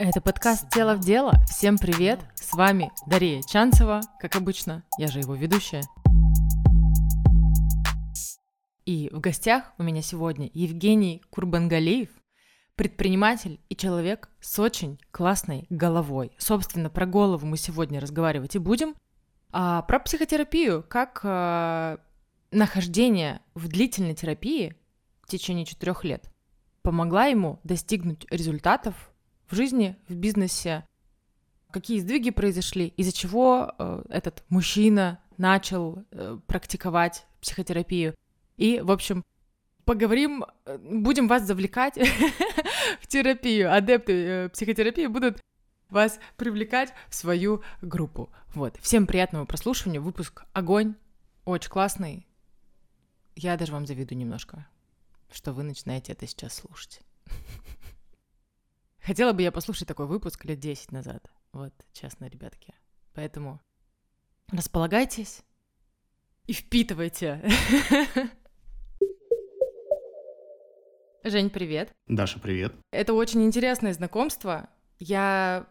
Это подкаст «Тело в дело». Всем привет! С вами Дарья Чанцева, как обычно, я же его ведущая. И в гостях у меня сегодня Евгений Курбангалеев, предприниматель и человек с очень классной головой. Собственно, про голову мы сегодня разговаривать и будем. А про психотерапию, как а, нахождение в длительной терапии в течение четырех лет помогла ему достигнуть результатов в жизни, в бизнесе, какие сдвиги произошли, из-за чего э, этот мужчина начал э, практиковать психотерапию. И, в общем, поговорим, э, будем вас завлекать в терапию. Адепты э, психотерапии будут вас привлекать в свою группу. Вот. Всем приятного прослушивания. Выпуск «Огонь». Очень классный. Я даже вам завидую немножко, что вы начинаете это сейчас слушать. Хотела бы я послушать такой выпуск лет 10 назад. Вот, честно, ребятки. Поэтому располагайтесь и впитывайте. Жень, привет. Даша, привет. Это очень интересное знакомство. Я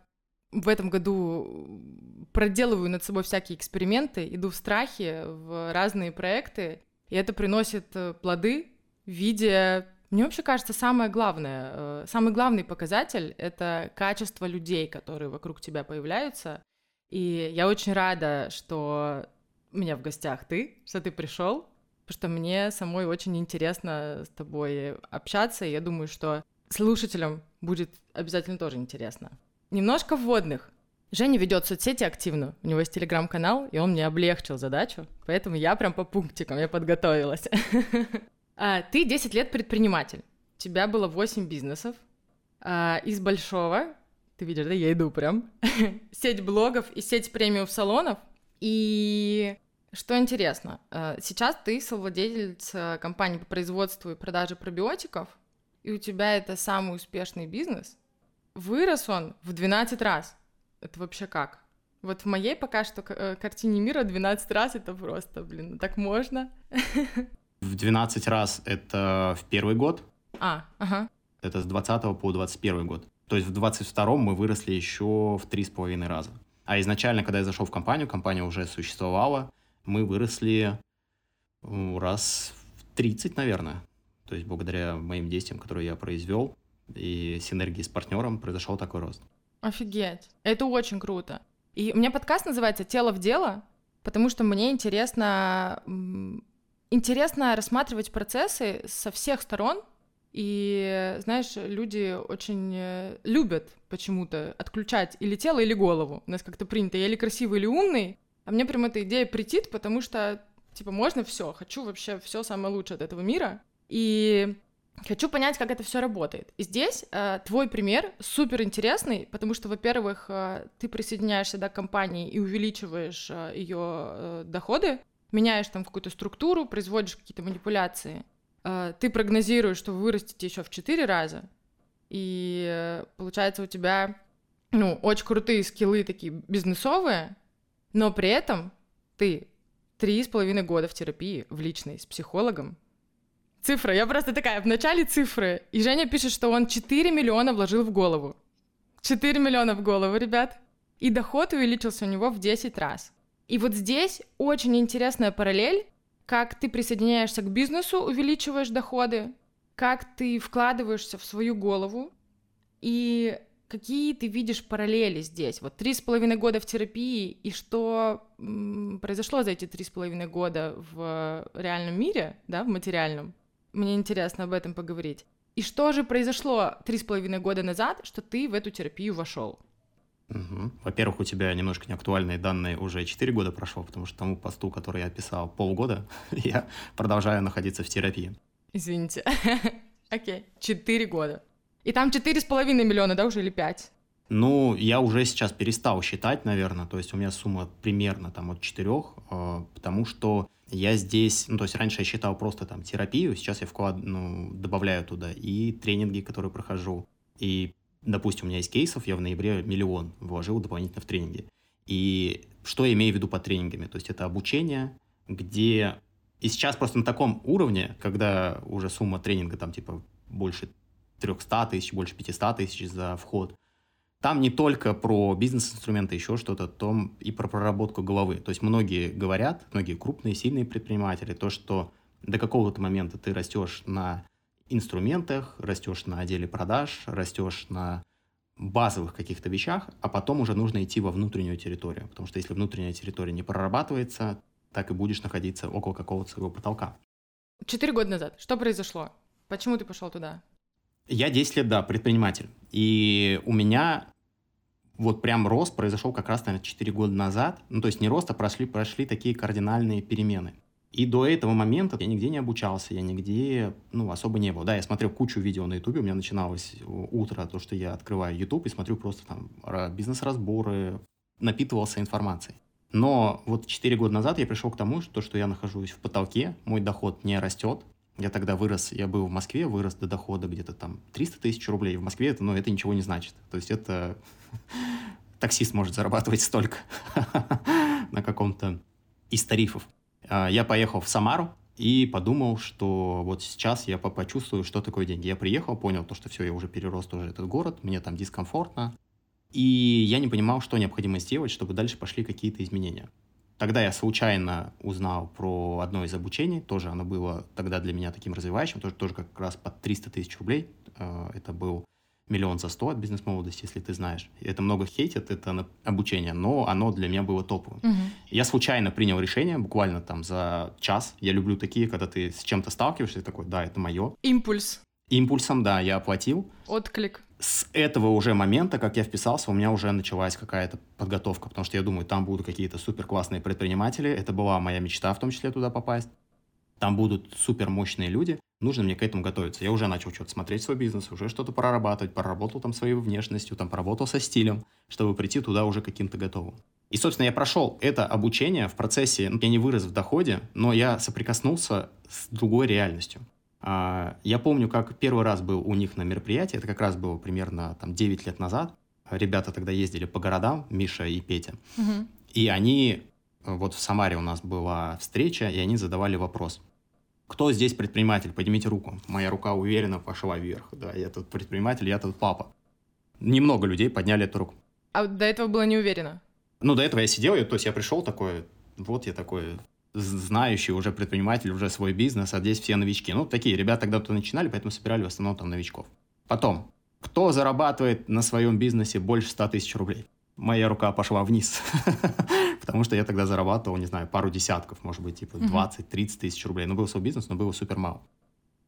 в этом году проделываю над собой всякие эксперименты, иду в страхе в разные проекты, и это приносит э, плоды в виде мне вообще кажется, самое главное, э, самый главный показатель — это качество людей, которые вокруг тебя появляются. И я очень рада, что у меня в гостях ты, что ты пришел, потому что мне самой очень интересно с тобой общаться, и я думаю, что слушателям будет обязательно тоже интересно. Немножко вводных. Женя ведет соцсети активно, у него есть телеграм-канал, и он мне облегчил задачу, поэтому я прям по пунктикам, я подготовилась. А, ты 10 лет предприниматель. У тебя было 8 бизнесов. А, из большого, ты видишь, да, я иду прям, сеть блогов и сеть премиум-салонов. И что интересно, а, сейчас ты совладелец компании по производству и продаже пробиотиков, и у тебя это самый успешный бизнес. Вырос он в 12 раз. Это вообще как? Вот в моей пока что э, картине мира 12 раз это просто, блин, ну так можно. В 12 раз это в первый год. А, ага. Это с 20 по 21 год. То есть в 22 мы выросли еще в 3,5 раза. А изначально, когда я зашел в компанию, компания уже существовала, мы выросли раз в 30, наверное. То есть благодаря моим действиям, которые я произвел, и синергии с партнером произошел такой рост. Офигеть. Это очень круто. И у меня подкаст называется «Тело в дело», потому что мне интересно интересно рассматривать процессы со всех сторон, и, знаешь, люди очень э, любят почему-то отключать или тело, или голову. У нас как-то принято, я или красивый, или умный, а мне прям эта идея притит, потому что, типа, можно все, хочу вообще все самое лучшее от этого мира, и хочу понять, как это все работает. И здесь э, твой пример супер интересный, потому что, во-первых, э, ты присоединяешься да, к компании и увеличиваешь э, ее э, доходы, меняешь там какую-то структуру, производишь какие-то манипуляции, э, ты прогнозируешь, что вы вырастете еще в 4 раза, и э, получается у тебя, ну, очень крутые скиллы такие бизнесовые, но при этом ты три с половиной года в терапии, в личной, с психологом. Цифра, я просто такая, в начале цифры. И Женя пишет, что он 4 миллиона вложил в голову. 4 миллиона в голову, ребят. И доход увеличился у него в 10 раз. И вот здесь очень интересная параллель, как ты присоединяешься к бизнесу, увеличиваешь доходы, как ты вкладываешься в свою голову, и какие ты видишь параллели здесь? Вот три с половиной года в терапии, и что произошло за эти три с половиной года в реальном мире, да, в материальном? Мне интересно об этом поговорить. И что же произошло три с половиной года назад, что ты в эту терапию вошел? Угу. Во-первых, у тебя немножко неактуальные данные уже 4 года прошло, потому что тому посту, который я писал полгода, я продолжаю находиться в терапии. Извините. Окей, 4 года. И там 4,5 миллиона, да, уже или 5? Ну, я уже сейчас перестал считать, наверное, то есть у меня сумма примерно там от 4, э, потому что я здесь, ну, то есть раньше я считал просто там терапию, сейчас я вклад, ну, добавляю туда и тренинги, которые прохожу, и допустим, у меня есть кейсов, я в ноябре миллион вложил дополнительно в тренинги. И что я имею в виду под тренингами? То есть это обучение, где... И сейчас просто на таком уровне, когда уже сумма тренинга там типа больше 300 тысяч, больше 500 тысяч за вход, Там не только про бизнес-инструменты, еще что-то, том и про проработку головы. То есть многие говорят, многие крупные, сильные предприниматели, то, что до какого-то момента ты растешь на инструментах, растешь на отделе продаж, растешь на базовых каких-то вещах, а потом уже нужно идти во внутреннюю территорию. Потому что если внутренняя территория не прорабатывается, так и будешь находиться около какого-то своего потолка. Четыре года назад. Что произошло? Почему ты пошел туда? Я 10 лет, да, предприниматель. И у меня вот прям рост произошел как раз, наверное, 4 года назад. Ну, то есть не рост, а прошли, прошли такие кардинальные перемены. И до этого момента я нигде не обучался, я нигде, ну, особо не был. Да, я смотрел кучу видео на Ютубе, у меня начиналось утро, то, что я открываю Ютуб и смотрю просто там бизнес-разборы, напитывался информацией. Но вот 4 года назад я пришел к тому, что, что я нахожусь в потолке, мой доход не растет, я тогда вырос, я был в Москве, вырос до дохода где-то там 300 тысяч рублей. В Москве это, ну, это ничего не значит. То есть это таксист может зарабатывать столько на каком-то из тарифов. А, я поехал в Самару и подумал, что вот сейчас я почувствую, что такое деньги. Я приехал, понял то, что все, я уже перерос тоже этот город, мне там дискомфортно. И я не понимал, что необходимо сделать, чтобы дальше пошли какие-то изменения. Тогда я случайно узнал про одно из обучений, тоже оно было тогда для меня таким развивающим, тоже, тоже как раз под 300 тысяч рублей. Э, это был миллион за сто от бизнес-молодости, если ты знаешь. Это много хейтят, это обучение, но оно для меня было топовым. Угу. Я случайно принял решение, буквально там за час. Я люблю такие, когда ты с чем-то сталкиваешься, такой, да, это мое. Импульс. Импульсом, да, я оплатил. Отклик с этого уже момента, как я вписался, у меня уже началась какая-то подготовка, потому что я думаю, там будут какие-то супер классные предприниматели. Это была моя мечта в том числе туда попасть. Там будут супер мощные люди. Нужно мне к этому готовиться. Я уже начал что-то смотреть свой бизнес, уже что-то прорабатывать, проработал там своей внешностью, там поработал со стилем, чтобы прийти туда уже каким-то готовым. И, собственно, я прошел это обучение в процессе, ну, я не вырос в доходе, но я соприкоснулся с другой реальностью. А, я помню, как первый раз был у них на мероприятии, это как раз было примерно там 9 лет назад. Ребята тогда ездили по городам, Миша и Петя. Угу. И они, вот в Самаре у нас была встреча, и они задавали вопрос. Кто здесь предприниматель? Поднимите руку. Моя рука уверенно пошла вверх. Да, я тут предприниматель, я тут папа. Немного людей подняли эту руку. А до этого было не уверенно? Ну, до этого я сидел, то есть я пришел такой, вот я такой знающий уже предприниматель, уже свой бизнес, а здесь все новички. Ну, такие ребята тогда-то начинали, поэтому собирали в основном там новичков. Потом, кто зарабатывает на своем бизнесе больше 100 тысяч рублей? Моя рука пошла вниз, потому что я тогда зарабатывал, не знаю, пару десятков, может быть, типа 20-30 тысяч рублей. Ну, был свой бизнес, но было супер мало.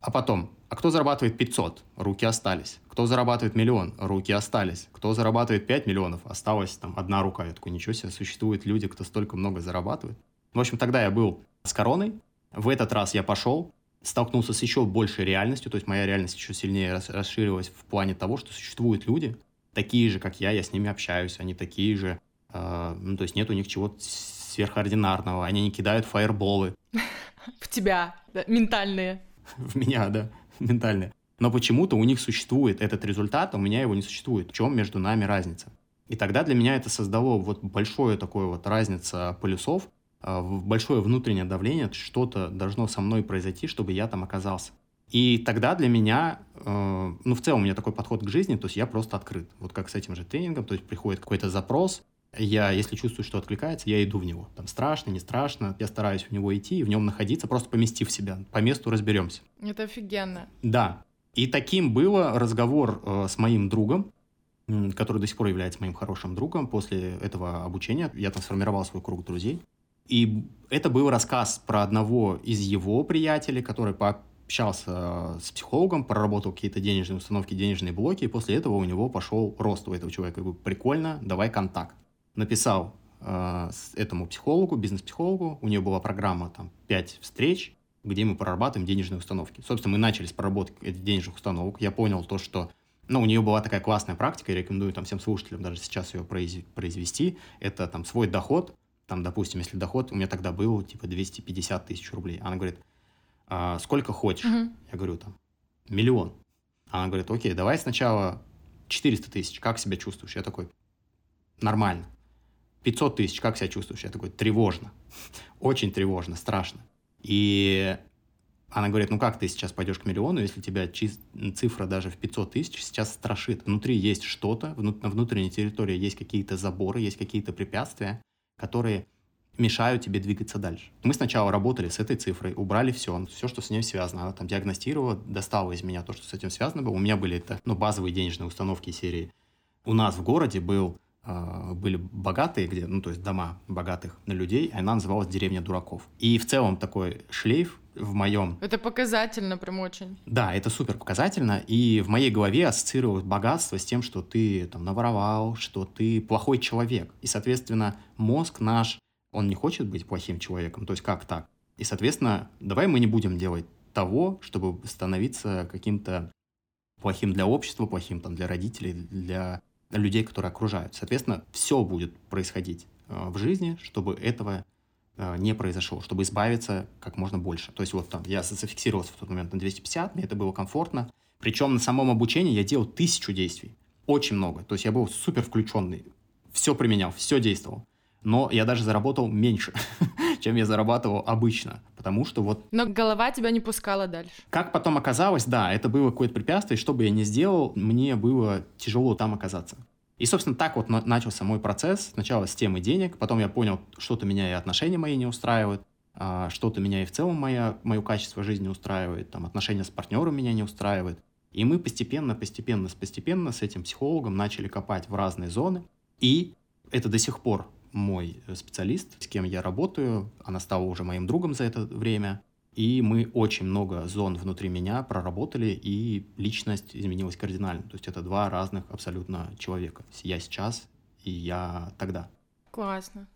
А потом, а кто зарабатывает 500? Руки остались. Кто зарабатывает миллион? Руки остались. Кто зарабатывает 5 миллионов? Осталась там одна рука. Я такой, ничего себе, существуют люди, кто столько много зарабатывает. В общем, тогда я был с короной. В этот раз я пошел, столкнулся с еще большей реальностью, то есть моя реальность еще сильнее расширилась в плане того, что существуют люди, такие же, как я, я с ними общаюсь, они такие же, э, ну, то есть нет у них чего-то сверхординарного, они не кидают фаерболы. В тебя, ментальные. В меня, да, ментальные. Но почему-то у них существует этот результат, а у меня его не существует. В чем между нами разница? И тогда для меня это создало вот большое такое вот разница полюсов, а, большое внутреннее давление, что-то должно со мной произойти, чтобы я там оказался. И тогда для меня, э, ну, в целом у меня такой подход к жизни, то есть я просто открыт. Вот как с этим же тренингом, то есть приходит какой-то запрос, я, если чувствую, что откликается, я иду в него. Там страшно, не страшно, я стараюсь в него идти и в нем находиться, просто поместив себя. По месту разберемся. Это офигенно. Да. И таким было разговор э, с моим другом, который до сих пор является моим хорошим другом. После этого обучения я там сформировал свой круг друзей. И это был рассказ про одного из его приятелей, который пообщался с психологом, проработал какие-то денежные установки, денежные блоки, и после этого у него пошел рост у этого человека. Я говорю, прикольно, давай контакт. Написал э, этому психологу, бизнес-психологу, у нее была программа там 5 встреч, где мы прорабатываем денежные установки. Собственно, мы начали с проработки этих денежных установок. Я понял то, что ну, у нее была такая классная практика, я рекомендую там всем слушателям даже сейчас ее произвести. Это там свой доход там, допустим, если доход у меня тогда был типа 250 тысяч рублей. Она говорит, а, сколько хочешь? Угу. Я говорю, там, миллион. Она говорит, окей, давай сначала 400 тысяч, как себя чувствуешь? Я такой, нормально. 500 тысяч, как себя чувствуешь? Я такой, тревожно. Очень тревожно, страшно. И Она говорит, ну как ты сейчас пойдешь к миллиону, если тебя цифра даже в 500 тысяч сейчас страшит. Внутри есть что-то, на внутренней территории есть какие-то заборы, есть какие-то препятствия, которые мешают тебе двигаться дальше. Мы сначала работали с этой цифрой, убрали все, все, что с ней связано. Она там диагностировала, достала из меня то, что с этим связано было. У меня были это, ну, базовые денежные установки серии. У нас в городе был а, были богатые, где, ну, то есть дома богатых людей, она называлась «Деревня дураков». И в целом такой шлейф в моем... Это показательно прям очень. Да, это супер показательно, и в моей голове ассоциировалось богатство с тем, что ты там наворовал, что ты плохой человек. И, соответственно, мозг наш, он не хочет быть плохим человеком, то есть как так? И, соответственно, давай мы не будем делать того, чтобы становиться каким-то плохим для общества, плохим там для родителей, для людей, которые окружают. Соответственно, все будет происходить э, в жизни, чтобы этого э, не произошло, чтобы избавиться как можно больше. То есть вот там я зафиксировался в тот момент на 250, мне это было комфортно. Причем на самом обучении я делал тысячу действий. Очень много. То есть я был супер включенный. Все применял, все действовал. Но я даже заработал меньше, чем я зарабатывал обычно, потому что вот... Но голова тебя не пускала дальше. Как потом оказалось, да, это было какое-то препятствие, что бы я ни сделал, мне было тяжело там оказаться. И, собственно, так вот начался мой процесс. Сначала с темы денег, потом я понял, что-то меня и отношения мои не устраивают, а, что-то меня и в целом моя, мое качество жизни устраивает, там, отношения с партнером меня не устраивают. И мы постепенно, постепенно, постепенно с этим психологом начали копать в разные зоны. И это до сих пор мой специалист, с кем я работаю. Она стала уже моим другом за это время. И мы очень много зон внутри меня проработали, и личность изменилась кардинально. То есть это два разных абсолютно человека. Я сейчас и я тогда. Классно.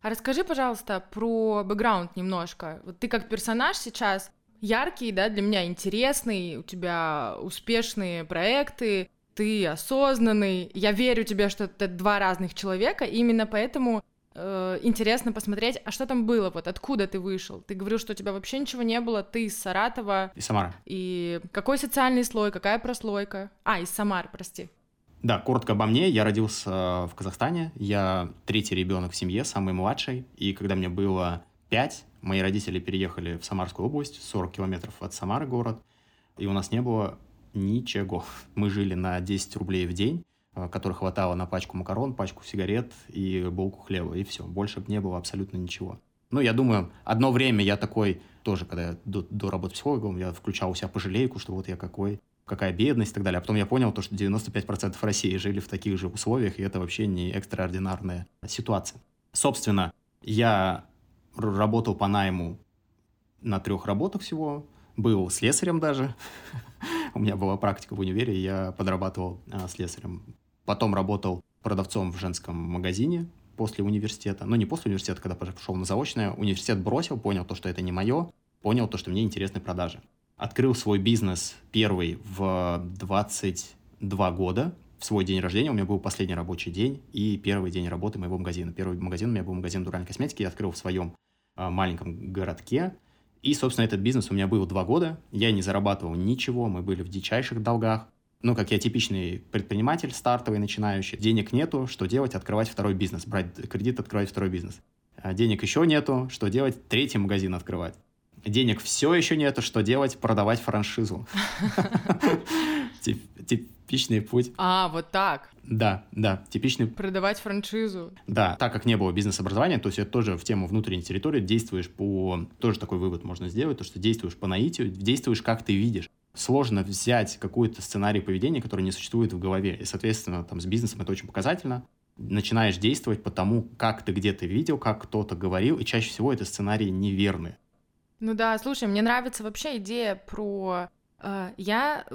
А расскажи, пожалуйста, про бэкграунд немножко. Вот ты как персонаж сейчас яркий, да, для меня интересный, у тебя успешные проекты, ты осознанный, я верю тебе, что это два разных человека, и именно поэтому э, интересно посмотреть, а что там было, вот откуда ты вышел? Ты говорил, что у тебя вообще ничего не было, ты из Саратова. Из Самара. И какой социальный слой, какая прослойка? А, из Самар, прости. Да, коротко обо мне. Я родился в Казахстане. Я третий ребенок в семье, самый младший. И когда мне было пять, мои родители переехали в Самарскую область, 40 километров от Самары город. И у нас не было ничего. Мы жили на 10 рублей в день, э, которых хватало на пачку макарон, пачку сигарет и булку хлеба, и все. Больше не было абсолютно ничего. Ну, я думаю, одно время я такой, тоже, когда я до, до работы психологом, я включал у себя пожалейку, что вот я какой, какая бедность и так далее. А потом я понял, то, что 95% России жили в таких же условиях, и это вообще не экстраординарная ситуация. Собственно, я работал по найму на трех работах всего, был слесарем даже. У меня была практика в универе, я подрабатывал а, слесарем. Потом работал продавцом в женском магазине после университета. Ну, не после университета, когда пошел на заочное. Университет бросил, понял то, что это не мое, понял то, что мне интересны продажи. Открыл свой бизнес первый в 22 года, в свой день рождения, у меня был последний рабочий день и первый день работы моего магазина. Первый магазин у меня был магазин дуральной косметики, я открыл в своем а, маленьком городке, и, собственно, этот бизнес у меня был два года. Я не зарабатывал ничего, мы были в дичайших долгах. Ну, как я типичный предприниматель, стартовый, начинающий. Денег нету, что делать? Открывать второй бизнес. Брать кредит, открывать второй бизнес. А денег еще нету, что делать? Третий магазин открывать. Денег все еще нету, что делать? Продавать франшизу. Типичный путь. А, вот так. Да, да, типичный... Продавать франшизу. Да, так как не было бизнес-образования, то есть это тоже в тему внутренней территории, действуешь по... Тоже такой вывод можно сделать, то, что действуешь по наитию, действуешь как ты видишь. Сложно взять какой-то сценарий поведения, который не существует в голове. И, соответственно, там с бизнесом это очень показательно. Начинаешь действовать по тому, как ты где-то видел, как кто-то говорил, и чаще всего это сценарии неверные. Ну да, слушай, мне нравится вообще идея про... Э, я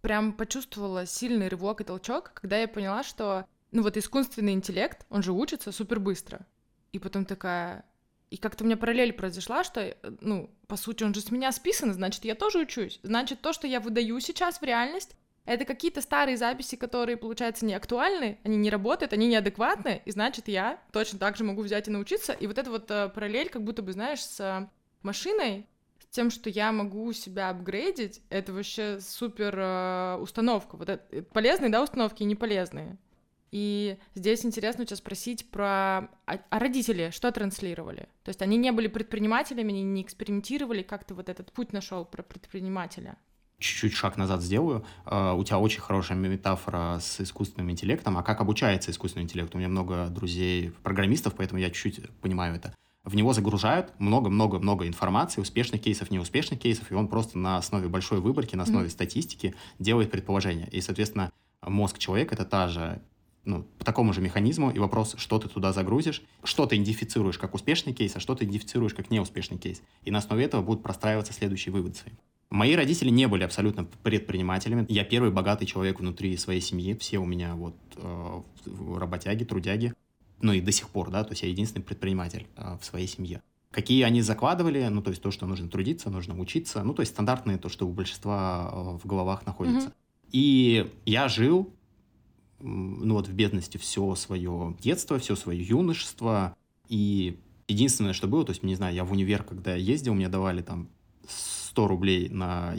прям почувствовала сильный рывок и толчок, когда я поняла, что, ну вот искусственный интеллект, он же учится супер быстро. И потом такая... И как-то у меня параллель произошла, что, ну, по сути, он же с меня списан, значит, я тоже учусь. Значит, то, что я выдаю сейчас в реальность, это какие-то старые записи, которые, получается, не актуальны, они не работают, они неадекватны, и значит, я точно так же могу взять и научиться. И вот эта вот э, параллель, как будто бы, знаешь, с э, машиной, тем, что я могу себя апгрейдить, это вообще супер э, установка. Вот это, это полезные, да, установки и не полезные. И здесь интересно у тебя спросить про... А, а родители что транслировали? То есть они не были предпринимателями, они не экспериментировали, как ты вот этот путь нашел про предпринимателя? чуть-чуть шаг назад сделаю. А, у тебя очень хорошая метафора с искусственным интеллектом. А как обучается искусственный интеллект? У меня много друзей программистов, поэтому я чуть-чуть понимаю это. В него загружают много-много-много информации, успешных кейсов, неуспешных кейсов, и он просто на основе большой выборки, на основе mm-hmm. статистики делает предположения. И, соответственно, мозг человека — это та же ну, по такому же механизму, и вопрос, что ты туда загрузишь, что ты идентифицируешь как успешный кейс, а что ты идентифицируешь как неуспешный кейс. И на основе этого будут простраиваться следующие выводы свои. Мои родители не были абсолютно предпринимателями. Я первый богатый человек внутри своей семьи. Все у меня вот э, работяги, трудяги. Ну и до сих пор, да, то есть я единственный предприниматель э, в своей семье. Какие они закладывали, ну то есть то, что нужно трудиться, нужно учиться, ну то есть стандартные, то, что у большинства э, в головах находится. Mm-hmm. И я жил, ну вот в бедности все свое детство, все свое юношество. И единственное, что было, то есть, не знаю, я в универ, когда ездил, мне давали там 100 рублей на,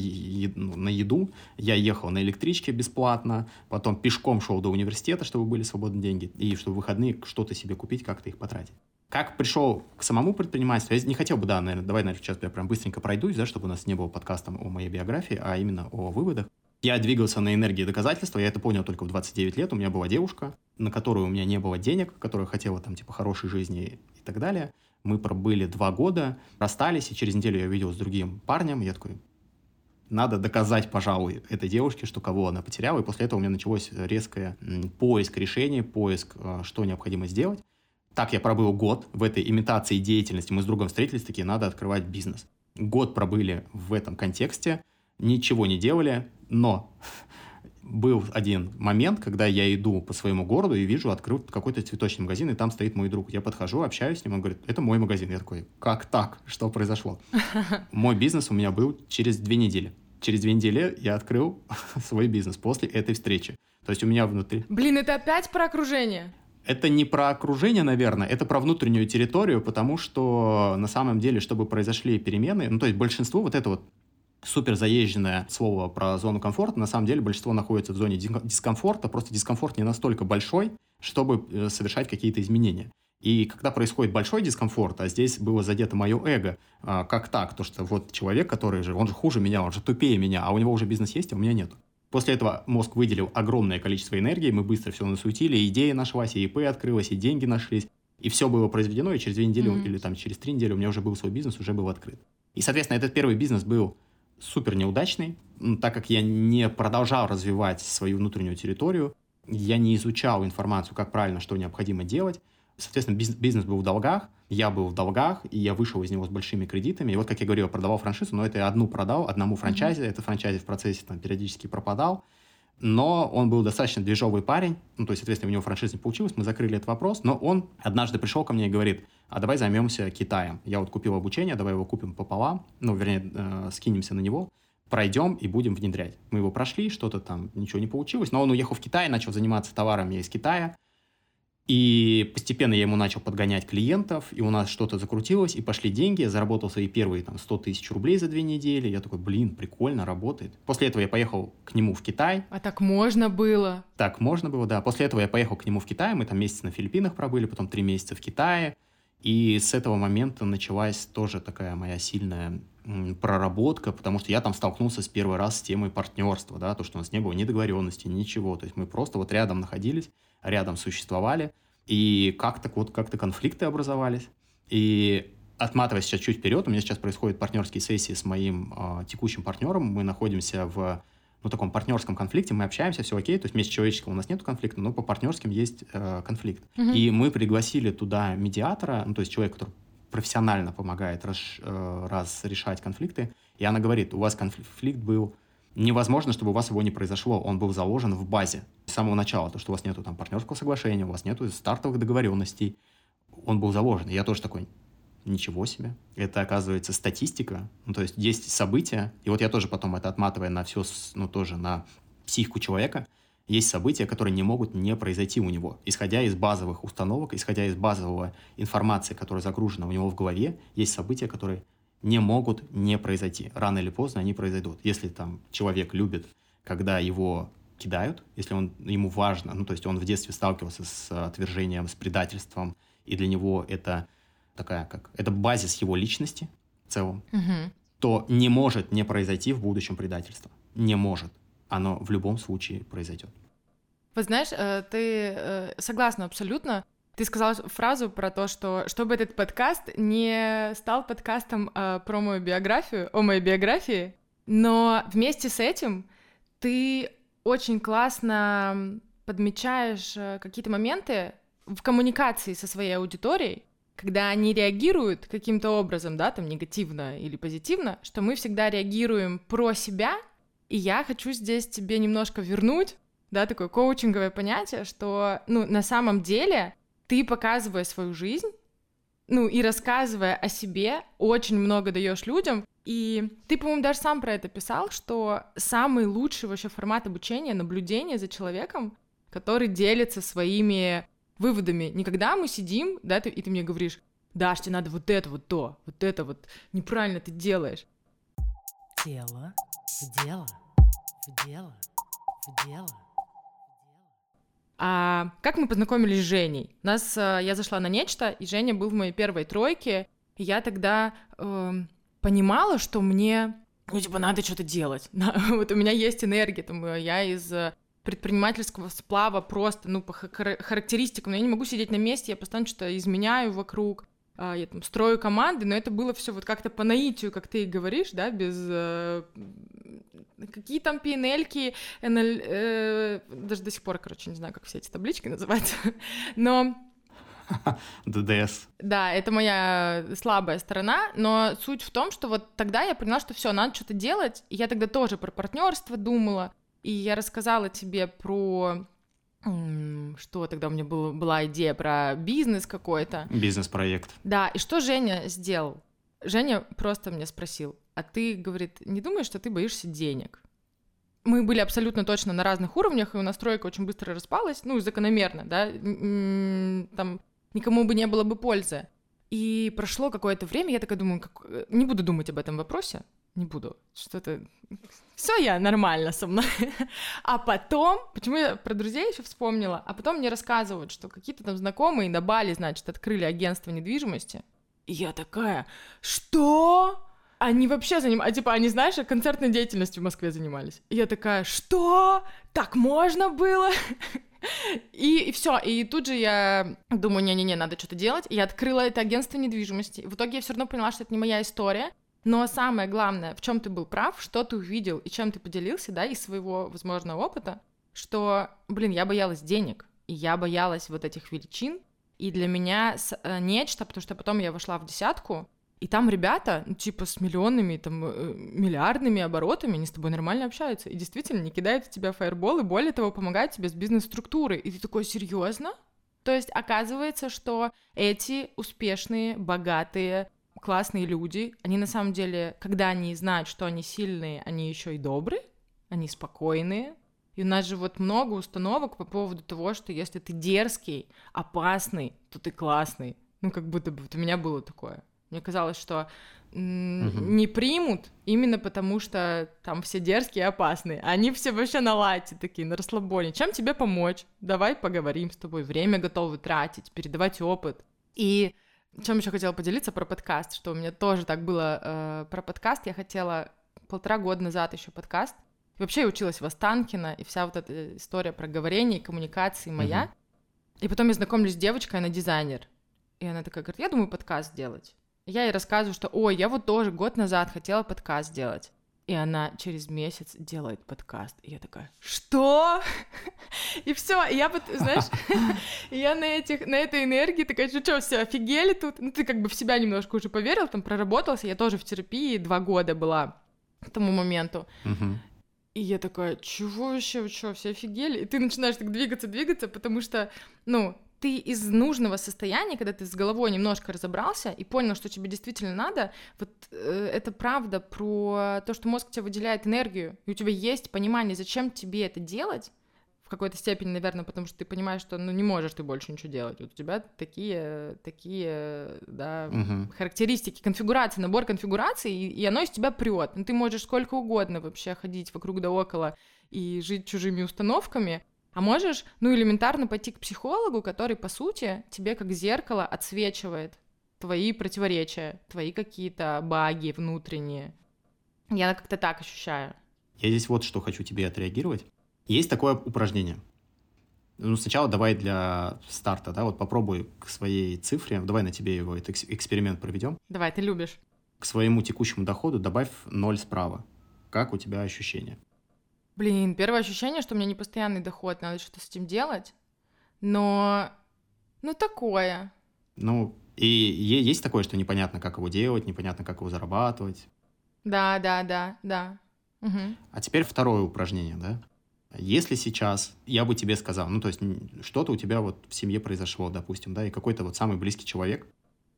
ну, на еду. Я ехал на электричке бесплатно, потом пешком шел до университета, чтобы были свободные деньги, и чтобы в выходные что-то себе купить, как-то их потратить. Как пришел к самому предпринимательству, я не хотел бы, да, наверное, давай, наверное, сейчас я прям быстренько пройдусь, да, чтобы у нас не было подкаста о моей биографии, а именно о выводах. Я двигался на энергии доказательства, я это понял только в 29 лет. У меня была девушка, на которую у меня не было денег, которая хотела там типа хорошей жизни и так далее. Мы пробыли два года, расстались, и через неделю я видел с другим парнем. Я такой, надо доказать, пожалуй, этой девушке, что кого она потеряла. И после этого у меня началось резкое поиск решения, поиск, э, что необходимо сделать. Так я пробыл год в этой имитации деятельности. Мы с другом встретились, такие, надо открывать бизнес. Год пробыли в этом контексте, ничего не делали, но был один момент, когда я иду по своему городу и вижу, открыл какой-то цветочный магазин, и там стоит мой друг. Я подхожу, общаюсь с ним, он говорит, это мой магазин. Я такой, как так? Что произошло? Мой бизнес у меня был через две недели. Через две недели я открыл свой бизнес после этой встречи. То есть у меня внутри... Блин, это опять про окружение? Это не про окружение, наверное, это про внутреннюю территорию, потому что на самом деле, чтобы произошли перемены, ну то есть большинство вот это вот супер заезженное слово про зону комфорта. На самом деле большинство находится в зоне дискомфорта, просто дискомфорт не настолько большой, чтобы э, совершать какие-то изменения. И когда происходит большой дискомфорт, а здесь было задето мое эго, а, как так? То, что вот человек, который же, он же хуже меня, он же тупее меня, а у него уже бизнес есть, а у меня нет. После этого мозг выделил огромное количество энергии, мы быстро все насуетили, идея нашлась, и ИП открылась, и деньги нашлись, и все было произведено, и через две недели mm-hmm. или там через три недели у меня уже был свой бизнес, уже был открыт. И, соответственно, этот первый бизнес был супер неудачный, так как я не продолжал развивать свою внутреннюю территорию, я не изучал информацию, как правильно, что необходимо делать. Соответственно, бизнес был в долгах, я был в долгах, и я вышел из него с большими кредитами. И вот, как я говорил, я продавал франшизу, но это я одну продал, одному франчайзе, mm-hmm. это франчайзе в процессе там периодически пропадал. Но он был достаточно движовый парень, ну, то есть, соответственно, у него франшиза не получилась, мы закрыли этот вопрос, но он однажды пришел ко мне и говорит, а давай займемся Китаем. Я вот купил обучение, давай его купим пополам, ну, вернее, э, скинемся на него, пройдем и будем внедрять. Мы его прошли, что-то там, ничего не получилось, но он уехал в Китай, начал заниматься товарами из Китая, и постепенно я ему начал подгонять клиентов, и у нас что-то закрутилось, и пошли деньги, я заработал свои первые там 100 тысяч рублей за две недели, я такой, блин, прикольно, работает. После этого я поехал к нему в Китай. А так можно было? Так можно было, да. После этого я поехал к нему в Китай, мы там месяц на Филиппинах пробыли, потом три месяца в Китае, и с этого момента началась тоже такая моя сильная проработка, потому что я там столкнулся с первый раз с темой партнерства, да, то, что у нас не было ни договоренности, ничего, то есть мы просто вот рядом находились, рядом существовали, и как-то вот как-то конфликты образовались. И отматываясь сейчас чуть вперед, у меня сейчас происходят партнерские сессии с моим э, текущим партнером, мы находимся в ну, таком партнерском конфликте, мы общаемся, все окей, то есть вместе человеческого у нас нет конфликта, но по партнерским есть э, конфликт. Угу. И мы пригласили туда медиатора, ну, то есть человек, который профессионально помогает раз, э, разрешать конфликты, и она говорит, у вас конфликт был невозможно, чтобы у вас его не произошло. Он был заложен в базе с самого начала. То, что у вас нету там партнерского соглашения, у вас нету стартовых договоренностей. Он был заложен. Я тоже такой, ничего себе. Это, оказывается, статистика. Ну, то есть есть события, и вот я тоже потом это отматывая на все, ну, тоже на психику человека, есть события, которые не могут не произойти у него. Исходя из базовых установок, исходя из базового информации, которая загружена у него в голове, есть события, которые не могут не произойти. Рано или поздно они произойдут. Если там человек любит, когда его кидают, если он, ему важно, ну, то есть он в детстве сталкивался с отвержением, с предательством, и для него это такая, как, это базис его личности в целом, Мгм. то не может не произойти в будущем предательство. Не может. Оно в любом случае произойдет. Вот знаешь, э, ты э, согласна абсолютно. Ты сказала фразу про то, что чтобы этот подкаст не стал подкастом э, про мою биографию, о моей биографии, но вместе с этим ты очень классно подмечаешь э, какие-то моменты в коммуникации со своей аудиторией, когда они реагируют каким-то образом, да, там негативно или позитивно, что мы всегда реагируем про себя, и я хочу здесь тебе немножко вернуть, да, такое коучинговое понятие, что, ну, на самом деле ты, показывая свою жизнь, ну, и рассказывая о себе, очень много даешь людям, и ты, по-моему, даже сам про это писал, что самый лучший вообще формат обучения — наблюдение за человеком, который делится своими выводами. Не когда мы сидим, да, ты, и ты мне говоришь, Даш, тебе надо вот это вот то, вот это вот неправильно ты делаешь. Дело в дело, в дело, в дело. А как мы познакомились с Женей? Нас, э, я зашла на нечто, и Женя был в моей первой тройке, и я тогда эм, понимала, что мне, ну, типа, надо что-то делать. Вот у меня есть энергия, там, э, я из э, предпринимательского сплава просто, ну, по хар- характеристикам, но я не могу сидеть на месте, я постоянно что-то изменяю вокруг, я там строю команды, но это было все вот как-то по наитию, как ты и говоришь, да, без э, какие там PNL-ки, NL, э, даже до сих пор, короче, не знаю, как все эти таблички называются, но ДДС. да, это моя слабая сторона, но суть в том, что вот тогда я поняла, что все, надо что-то делать, и я тогда тоже про партнерство думала, и я рассказала тебе про что тогда у меня был, была идея про бизнес какой-то, Бизнес-проект. да, и что Женя сделал? Женя просто мне спросил, а ты, говорит, не думаешь, что ты боишься денег? Мы были абсолютно точно на разных уровнях, и у нас тройка очень быстро распалась, ну, закономерно, да, там никому бы не было бы пользы. И прошло какое-то время, я такая думаю, как- не буду думать об этом вопросе, не буду, что-то... Все я нормально со мной. А потом, почему я про друзей еще вспомнила, а потом мне рассказывают, что какие-то там знакомые на Бали, значит, открыли агентство недвижимости. И я такая, что? Они вообще занимались, типа, они, знаешь, концертной деятельностью в Москве занимались. И я такая, что? Так можно было? И, все, и тут же я думаю, не-не-не, надо что-то делать. И я открыла это агентство недвижимости. В итоге я все равно поняла, что это не моя история. Но самое главное, в чем ты был прав, что ты увидел и чем ты поделился, да, из своего, возможно, опыта, что, блин, я боялась денег, и я боялась вот этих величин, и для меня э, нечто, потому что потом я вошла в десятку, и там ребята, ну, типа, с миллионными, там, э, миллиардными оборотами, они с тобой нормально общаются, и действительно не кидают в тебя фаербол, более того, помогают тебе с бизнес-структурой. И ты такой, серьезно? То есть оказывается, что эти успешные, богатые, классные люди, они на самом деле, когда они знают, что они сильные, они еще и добрые, они спокойные. И у нас же вот много установок по поводу того, что если ты дерзкий, опасный, то ты классный. Ну, как будто бы вот у меня было такое. Мне казалось, что Мгм. не примут именно потому, что там все дерзкие и опасные. Они все вообще на лайте такие, на расслабоне. Чем тебе помочь? Давай поговорим с тобой. Время готовы тратить, передавать опыт. И чем еще хотела поделиться про подкаст, что у меня тоже так было э, про подкаст. Я хотела полтора года назад еще подкаст. И вообще я училась в Останкино, и вся вот эта история про говорение и коммуникации моя. Мгм. И потом я знакомлюсь с девочкой, она дизайнер. И она такая говорит, я думаю подкаст делать. И я ей рассказываю, что, ой, я вот тоже год назад хотела подкаст делать. И она через месяц делает подкаст. И я такая, что? И все, я вот, знаешь, я на, этих, на этой энергии такая, что, что, все, офигели тут? Ну, ты как бы в себя немножко уже поверил, там проработался. Я тоже в терапии два года была к тому моменту. И я такая, чего вообще, вы что, все офигели? И ты начинаешь так двигаться, двигаться, потому что, ну, ты из нужного состояния, когда ты с головой немножко разобрался и понял, что тебе действительно надо, вот э, это правда про то, что мозг тебе выделяет энергию, и у тебя есть понимание, зачем тебе это делать, в какой-то степени, наверное, потому что ты понимаешь, что ну не можешь ты больше ничего делать. Вот у тебя такие, такие, да, Мгм. характеристики, конфигурации, набор конфигураций, и, и оно из тебя прет. Ну, ты можешь сколько угодно вообще ходить вокруг да около и жить чужими установками, а можешь, ну, элементарно пойти к психологу, который, по сути, тебе как зеркало отсвечивает твои противоречия, твои какие-то баги внутренние. Я как-то так ощущаю. Я здесь вот что хочу тебе отреагировать. Есть такое упражнение. Ну, сначала давай для старта, да, вот попробуй к своей цифре, давай на тебе его, этот экс- эксперимент проведем. Давай, ты любишь. К своему текущему доходу добавь ноль справа. Как у тебя ощущение? Блин, первое ощущение, что у меня не постоянный доход, надо что-то с этим делать. Но, ну, такое. Ну, и есть такое, что непонятно, как его делать, непонятно, как его зарабатывать. Да, да, да, да. Мгм. А теперь второе упражнение, да? Если сейчас я бы тебе сказал, ну, то есть что-то у тебя вот в семье произошло, допустим, да, и какой-то вот самый близкий человек,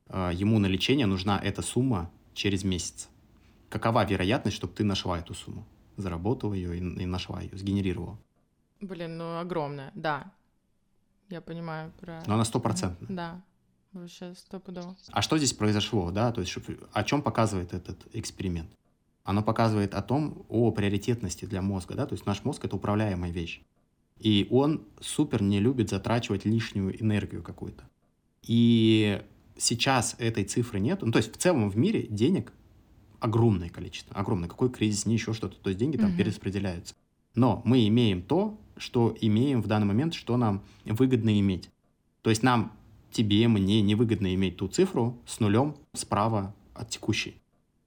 э, ему на лечение нужна эта сумма через месяц. Какова вероятность, чтобы ты нашла эту сумму? Заработала ее и, и нашла ее, сгенерировала. Блин, ну, огромное, да. Я понимаю про... Но она стопроцентная. Да, вообще стопудово. А что здесь произошло, да? То есть о чем показывает этот эксперимент? Оно показывает о том, о приоритетности для мозга, да? То есть наш мозг — это управляемая вещь. И он супер не любит затрачивать лишнюю энергию какую-то. И сейчас этой цифры нет. Ну, то есть в целом в мире денег огромное количество. Огромное. Какой кризис, не еще что-то. То есть деньги там Мгм. перераспределяются. Но мы имеем то, что имеем в данный момент, что нам выгодно иметь. То есть нам, тебе, мне невыгодно иметь ту цифру с нулем справа от текущей.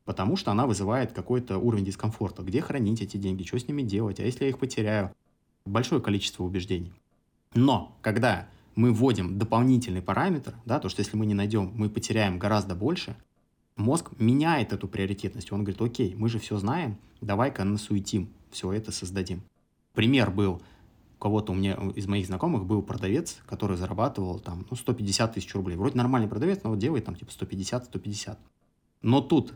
Потому что она вызывает какой-то уровень дискомфорта. Где хранить эти деньги, что с ними делать, а если я их потеряю? Большое количество убеждений. Но когда мы вводим дополнительный параметр, да, то, что если мы не найдем, мы потеряем гораздо больше, мозг меняет эту приоритетность. Он говорит, окей, мы же все знаем, давай-ка насуетим, все это создадим. Пример был, у кого-то у меня из моих знакомых был продавец, который зарабатывал там ну, 150 тысяч рублей. Вроде нормальный продавец, но вот делает там типа 150-150. Но тут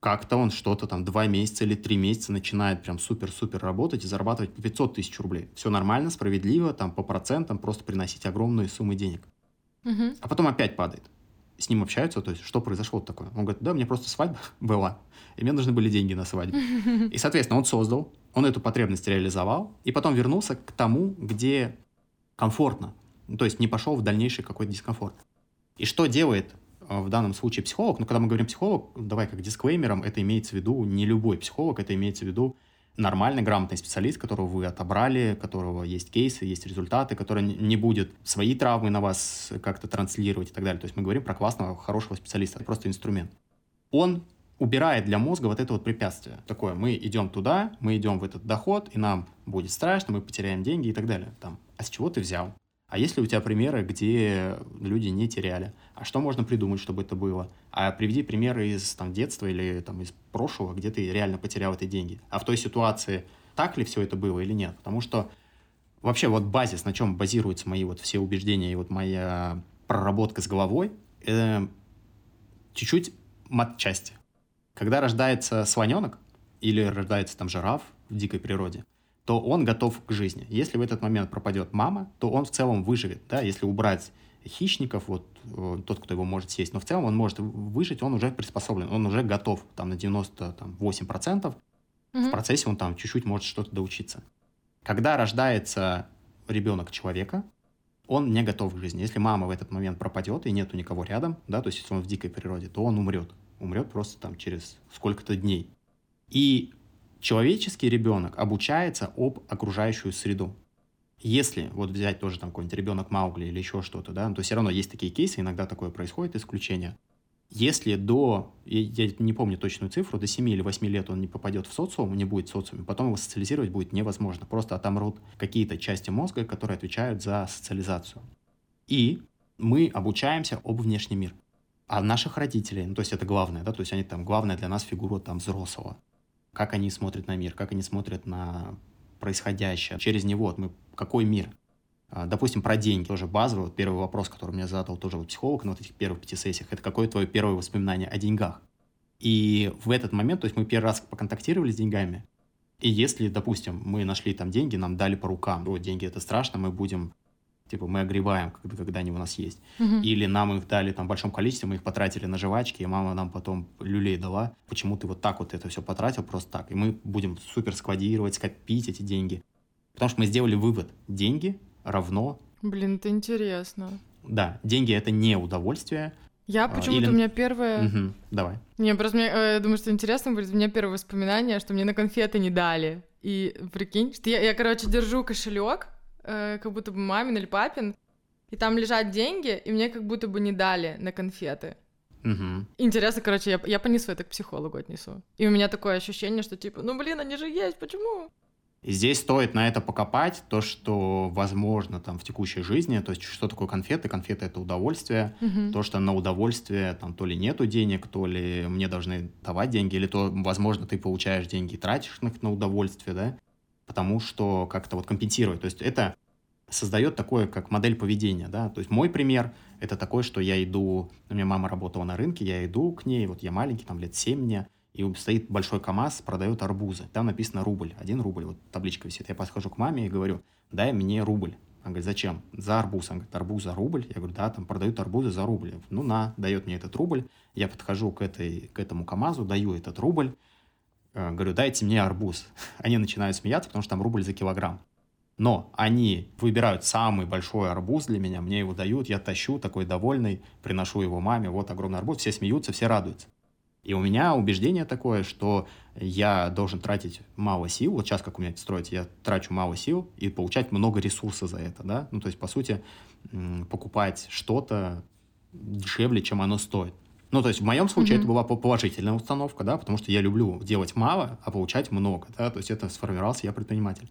как-то он что-то там два месяца или три месяца начинает прям супер-супер работать и зарабатывать по 500 тысяч рублей. Все нормально, справедливо, там по процентам просто приносить огромные суммы денег. Мгм. А потом опять падает. С ним общаются, то есть что произошло такое? Он говорит, да, мне просто свадьба была, и мне нужны были деньги на свадьбу. И, соответственно, он создал, он эту потребность реализовал, и потом вернулся к тому, где комфортно. Ну, то есть не пошел в дальнейший какой-то дискомфорт. И что делает э, в данном случае психолог? Ну, когда мы говорим психолог, давай как дисклеймером, это имеется в виду не любой психолог, это имеется в виду нормальный, грамотный специалист, которого вы отобрали, которого есть кейсы, есть результаты, который не будет свои травмы на вас как-то транслировать и так далее. То есть мы говорим про классного, хорошего специалиста, это просто инструмент. Он убирает для мозга вот это вот препятствие. Такое, мы идем туда, мы идем в этот доход, и нам будет страшно, мы потеряем деньги и так далее. Там, а с чего ты взял? А есть ли у тебя примеры, где люди не теряли? А что можно придумать, чтобы это было? А приведи примеры из там, детства или там, из прошлого, где ты реально потерял эти деньги. А в той ситуации так ли все это было или нет? Потому что вообще вот базис, на чем базируются мои вот все убеждения и вот моя проработка с головой, это чуть-чуть матчасти. Когда рождается слоненок или рождается там жираф в дикой природе, то он готов к жизни. Если в этот момент пропадет мама, то он в целом выживет, да, если убрать хищников, вот э, тот, кто его может съесть, но в целом он может выжить, он уже приспособлен, он уже готов, там, на 98%, в Мгм. процессе он там чуть-чуть может что-то доучиться. Когда рождается ребенок человека, он не готов к жизни. Если мама в этот момент пропадет и нету никого рядом, да, то есть если он в дикой природе, то он умрет. Умрет просто там через сколько-то дней. И человеческий ребенок обучается об окружающую среду. Если вот взять тоже там какой-нибудь ребенок Маугли или еще что-то, да, то все равно есть такие кейсы, иногда такое происходит, исключение. Если до, я, я не помню точную цифру, до 7 или 8 лет он не попадет в социум, не будет в социуме, потом его социализировать будет невозможно. Просто отомрут какие-то части мозга, которые отвечают за социализацию. И мы обучаемся об внешнем мире. А наших родителей, ну, то есть это главное, да, то есть они там, главная для нас фигура там взрослого. Как они смотрят на мир, как они смотрят на происходящее. Через него вот мы, какой мир? А, Допустим, про деньги. Тоже базовый. Вот первый вопрос, который мне задал тоже вот психолог на вот этих первых пяти сессиях, это какое твое первое воспоминание о деньгах? И в этот момент, то есть мы первый раз поконтактировали с деньгами, И если, допустим, мы нашли там деньги, нам дали по рукам, вот деньги это страшно, мы будем типа мы огребаем, когда, когда они у нас есть. Мгм. Или нам их дали там в большом количестве, мы их потратили на жвачки, и мама нам потом люлей дала. Почему ты вот так вот это все потратил просто так? И мы будем супер складировать, скопить эти деньги. Потому что мы сделали вывод. Деньги равно... Блин, это интересно. Да, деньги это не удовольствие. Я А, почему-то или- у меня первое... Мгм, давай. Не, просто мне, э, я думаю, что интересно будет. У меня первое воспоминание, что мне на конфеты не дали. И прикинь, что я, я короче, держу кошелек, э, как будто бы мамин или папин, и там лежат деньги, и мне как будто бы не дали на конфеты. Мгм. Интересно, короче, я, я понесу это к психологу отнесу. И у меня такое ощущение, что типа, ну блин, они же есть, почему? И здесь стоит на это покопать, то, что возможно там в текущей жизни, то есть что такое конфеты? Конфеты — это удовольствие, Мгм. то, что на удовольствие там то ли нету денег, то ли мне должны давать деньги, или то, возможно, ты получаешь деньги и тратишь их на удовольствие, да, потому что как-то вот компенсировать. То есть это создает такое, как модель поведения, да, то есть мой пример — это такой, что я иду, у меня мама работала на рынке, я иду к ней, вот я маленький, там лет 7 мне, и стоит большой КАМАЗ, продает арбузы. Там написано рубль, один рубль, вот табличка висит. Я подхожу к маме и говорю, дай мне рубль. Она говорит, зачем? За арбуз. Она говорит, арбуз за рубль? Я говорю, да, там продают арбузы за рубль. Ну, на, дает мне этот рубль. Я подхожу к, этой, к этому КАМАЗу, даю этот рубль. Э, Говорю, дайте мне арбуз. Они начинают смеяться, потому что там рубль за килограмм. Но они выбирают самый большой арбуз для меня, мне его дают, я тащу, такой довольный, приношу его маме, вот огромный арбуз, все смеются, все радуются. И у меня убеждение такое, что я должен тратить мало сил, вот сейчас как у меня это строится, я трачу мало сил и получать много ресурса за это, да, ну то есть по сути покупать что-то дешевле, чем оно стоит. Ну, то есть в моем случае Мгм. это была по- положительная установка, да, потому что я люблю делать мало, а получать много, да, то есть это сформировался я предприниматель.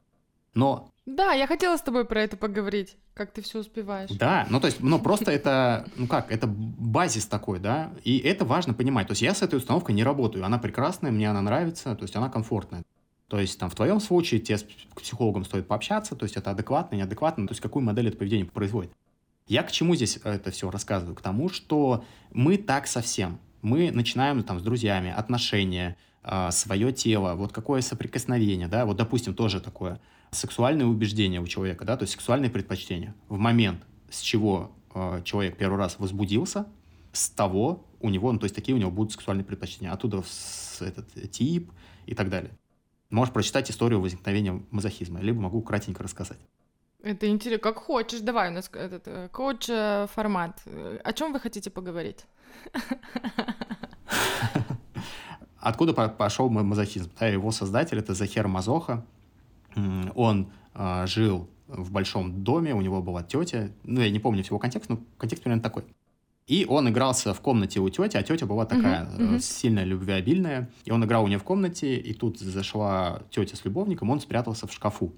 Но Да, я хотела с тобой про это поговорить, как ты все успеваешь. Да, ну то есть, ну просто это, ну как, это базис такой, да, и это важно понимать. То есть я с этой установкой не работаю, она прекрасная, мне она нравится, то есть она комфортная. То есть там в твоем случае тебе с психологом стоит пообщаться, то есть это адекватно, неадекватно, то есть какую модель это поведение производит. Я к чему здесь это все рассказываю? К тому, что мы так совсем. Мы начинаем там с друзьями, отношения, свое тело, вот какое соприкосновение, да, вот допустим тоже такое сексуальное убеждение у человека, да, то есть сексуальные предпочтения. В момент, с чего э, человек первый раз возбудился, с того у него, ну то есть такие у него будут сексуальные предпочтения, оттуда этот тип и так далее. Можешь прочитать историю возникновения мазохизма, либо могу кратенько рассказать. Это интересно, как хочешь. Давай, у нас этот э, коуч-формат. О чем вы хотите поговорить? Откуда по- пошел ма- мазохизм? Да, его создатель это Захер Мазоха. Он а, жил в большом доме, у него была тетя. Ну, я не помню всего контекста, но контекст примерно такой. И он игрался в комнате у тети, а тетя была такая э, мгм. сильно любвеобильная. И он играл у нее в комнате, и тут зашла тетя с любовником, он спрятался в шкафу.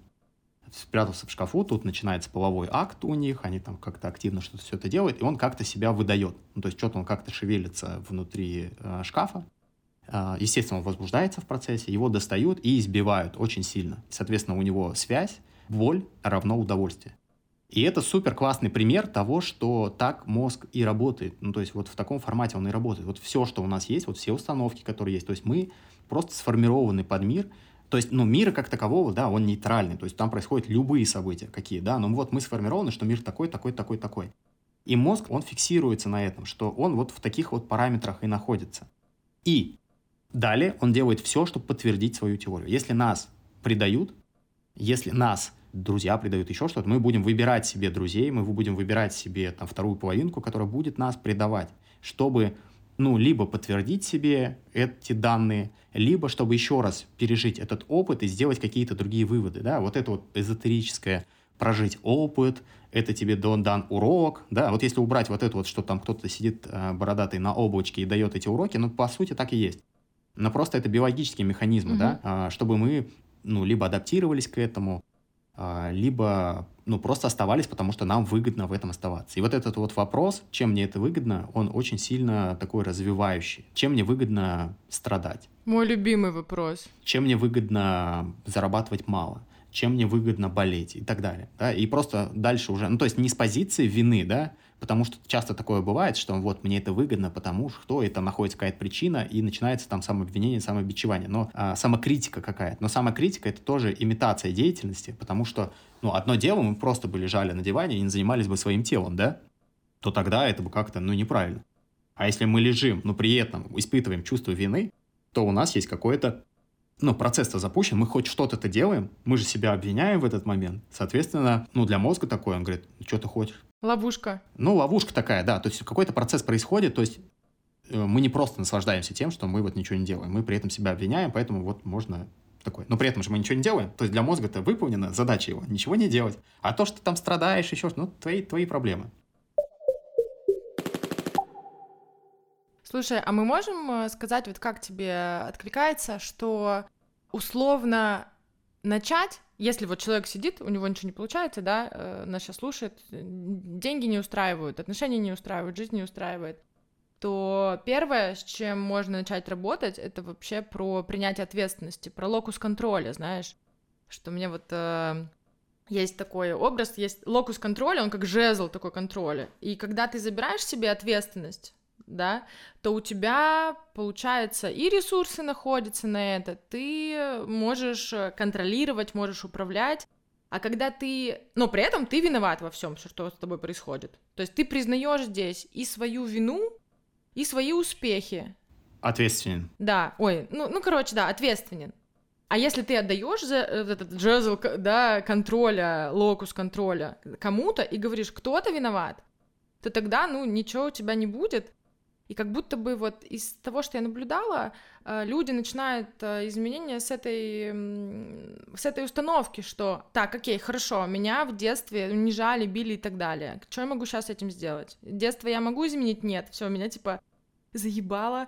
Спрятался в шкафу, тут начинается половой акт у них, они там как-то активно что-то все это делают, и он как-то себя выдает. Ну, то есть что-то он как-то шевелится внутри э, шкафа. А, Естественно, он возбуждается в процессе, его достают и избивают очень сильно. Соответственно, у него связь, боль равно удовольствие. И это супер классный пример того, что так мозг и работает. Ну, то есть вот в таком формате он и работает. Вот все, что у нас есть, вот все установки, которые есть. То есть мы просто сформированы под мир. То есть, ну, мир как такового, да, он нейтральный. То есть там происходят любые события какие, да. Но вот мы сформированы, что мир такой, такой, такой, такой. И мозг, он фиксируется на этом, что он вот в таких вот параметрах и находится. И далее он делает все, чтобы подтвердить свою теорию. Если нас предают, если нас друзья предают еще что-то, мы будем выбирать себе друзей, мы будем выбирать себе там вторую половинку, которая будет нас предавать, чтобы ну, либо подтвердить себе эти данные, либо чтобы еще раз пережить этот опыт и сделать какие-то другие выводы, да, вот это вот эзотерическое прожить опыт, это тебе дан, дан урок, да, вот если убрать вот это вот, что там кто-то сидит э, бородатый на облачке и дает эти уроки, ну, по сути, так и есть. Но просто это биологические механизмы, Мгм. да, а, чтобы мы, ну, либо адаптировались к этому, а, либо, ну, просто оставались, потому что нам выгодно в этом оставаться. И вот этот вот вопрос, чем мне это выгодно, он очень сильно такой развивающий. Чем мне выгодно страдать? Мой любимый вопрос. Чем мне выгодно зарабатывать мало? чем мне выгодно болеть и так далее, да, и просто дальше уже, ну, то есть не с позиции вины, да, потому что часто такое бывает, что вот мне это выгодно, потому что это находится какая-то причина, и начинается там самообвинение, самобичевание, но а, самокритика какая-то, но самокритика это тоже имитация деятельности, потому что, ну, одно дело, мы просто бы лежали на диване и не занимались бы своим телом, да, то тогда это бы как-то, ну, неправильно. А если мы лежим, но при этом испытываем чувство вины, то у нас есть какое-то ну, процесс-то запущен, мы хоть что-то-то делаем, мы же себя обвиняем в этот момент. Соответственно, ну, для мозга такое, он говорит, что ты хочешь? Ловушка. Ну, ловушка такая, да. То есть какой-то процесс происходит, то есть э, мы не просто наслаждаемся тем, что мы вот ничего не делаем, мы при этом себя обвиняем, поэтому вот можно такой. Но при этом же мы ничего не делаем. То есть для мозга это выполнена задача его, ничего не делать. А то, что ты там страдаешь, еще что ну, твои, твои проблемы. Слушай, а мы можем э, сказать, вот как тебе откликается, что условно начать, если вот человек сидит, у него ничего не получается, да, э, нас сейчас слушает, деньги не устраивают, отношения не устраивают, жизнь не устраивает, то первое, с чем можно начать работать, это вообще про принятие ответственности, про локус контроля, знаешь, что мне вот э, есть такой образ, есть локус контроля, он как жезл такой контроля, и когда ты забираешь себе ответственность да, то у тебя, получается, и ресурсы находятся на это, ты можешь э, контролировать, можешь управлять, а когда ты, но при этом ты виноват во всем, что с тобой происходит. То есть ты признаешь здесь и свою вину, и свои успехи. Ответственен. Да, ой, ну, ну короче, да, ответственен. А если ты отдаешь за э, этот джезл, да, контроля, локус контроля кому-то и говоришь, кто-то виноват, то тогда, ну, ничего у тебя не будет, и как будто бы вот из того, что я наблюдала, э, люди начинают э, изменения с этой, с этой установки, что так, окей, хорошо, меня в детстве унижали, били и так далее. Что я могу сейчас с этим сделать? Детство я могу изменить? Нет. Все, меня типа заебало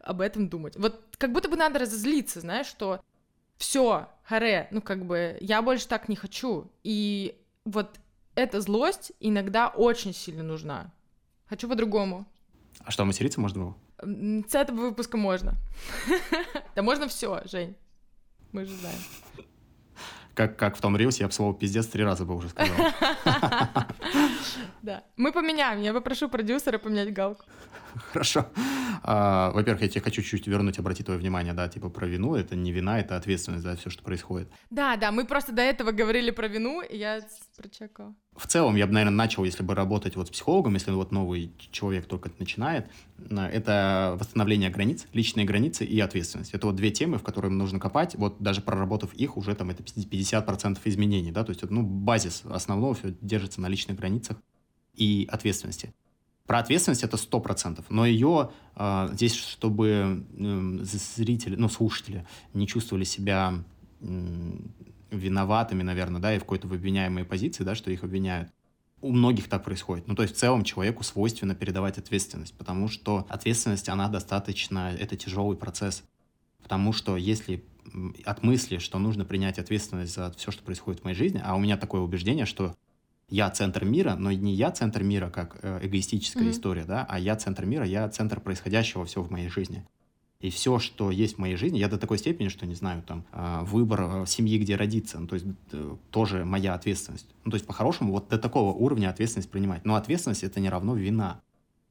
об этом думать. Вот как будто бы надо разозлиться, знаешь, что все, харе, ну как бы я больше так не хочу. И вот эта злость иногда очень сильно нужна. Хочу по-другому. А что, материться можно было? С этого выпуска можно. Да можно все, Жень. Мы же знаем. Как, как в том рилсе, я бы слово пиздец три раза бы уже сказал. Да. Мы поменяем. Я попрошу продюсера поменять галку. Хорошо. А, во-первых, я тебе хочу чуть-чуть вернуть, обратить твое внимание, да, типа про вину. Это не вина, это ответственность за все, что происходит. Да, да, мы просто до этого говорили про вину, и я прочекала. В целом, я бы, наверное, начал, если бы работать вот с психологом, если вот новый человек только начинает, это восстановление границ, личные границы и ответственность. Это вот две темы, в которые нужно копать. Вот даже проработав их, уже там это 50% изменений, да, то есть, ну, базис основного все держится на личных границах и ответственности. Про ответственность это сто процентов, но ее э, здесь, чтобы э, зрители, ну, слушатели не чувствовали себя э, виноватыми, наверное, да, и в какой-то обвиняемой позиции, да, что их обвиняют. У многих так происходит. Ну, то есть в целом человеку свойственно передавать ответственность, потому что ответственность, она достаточно, это тяжелый процесс. Потому что если от мысли, что нужно принять ответственность за все, что происходит в моей жизни, а у меня такое убеждение, что я центр мира, но не я центр мира как э, эгоистическая mm-hmm. история, да, а я центр мира, я центр происходящего всего в моей жизни. И все, что есть в моей жизни, я до такой степени, что, не знаю, там, э, выбор э, семьи, где родиться, ну, то есть тоже моя ответственность. Ну, то есть, по-хорошему, вот до такого уровня ответственность принимать. Но ответственность — это не равно вина.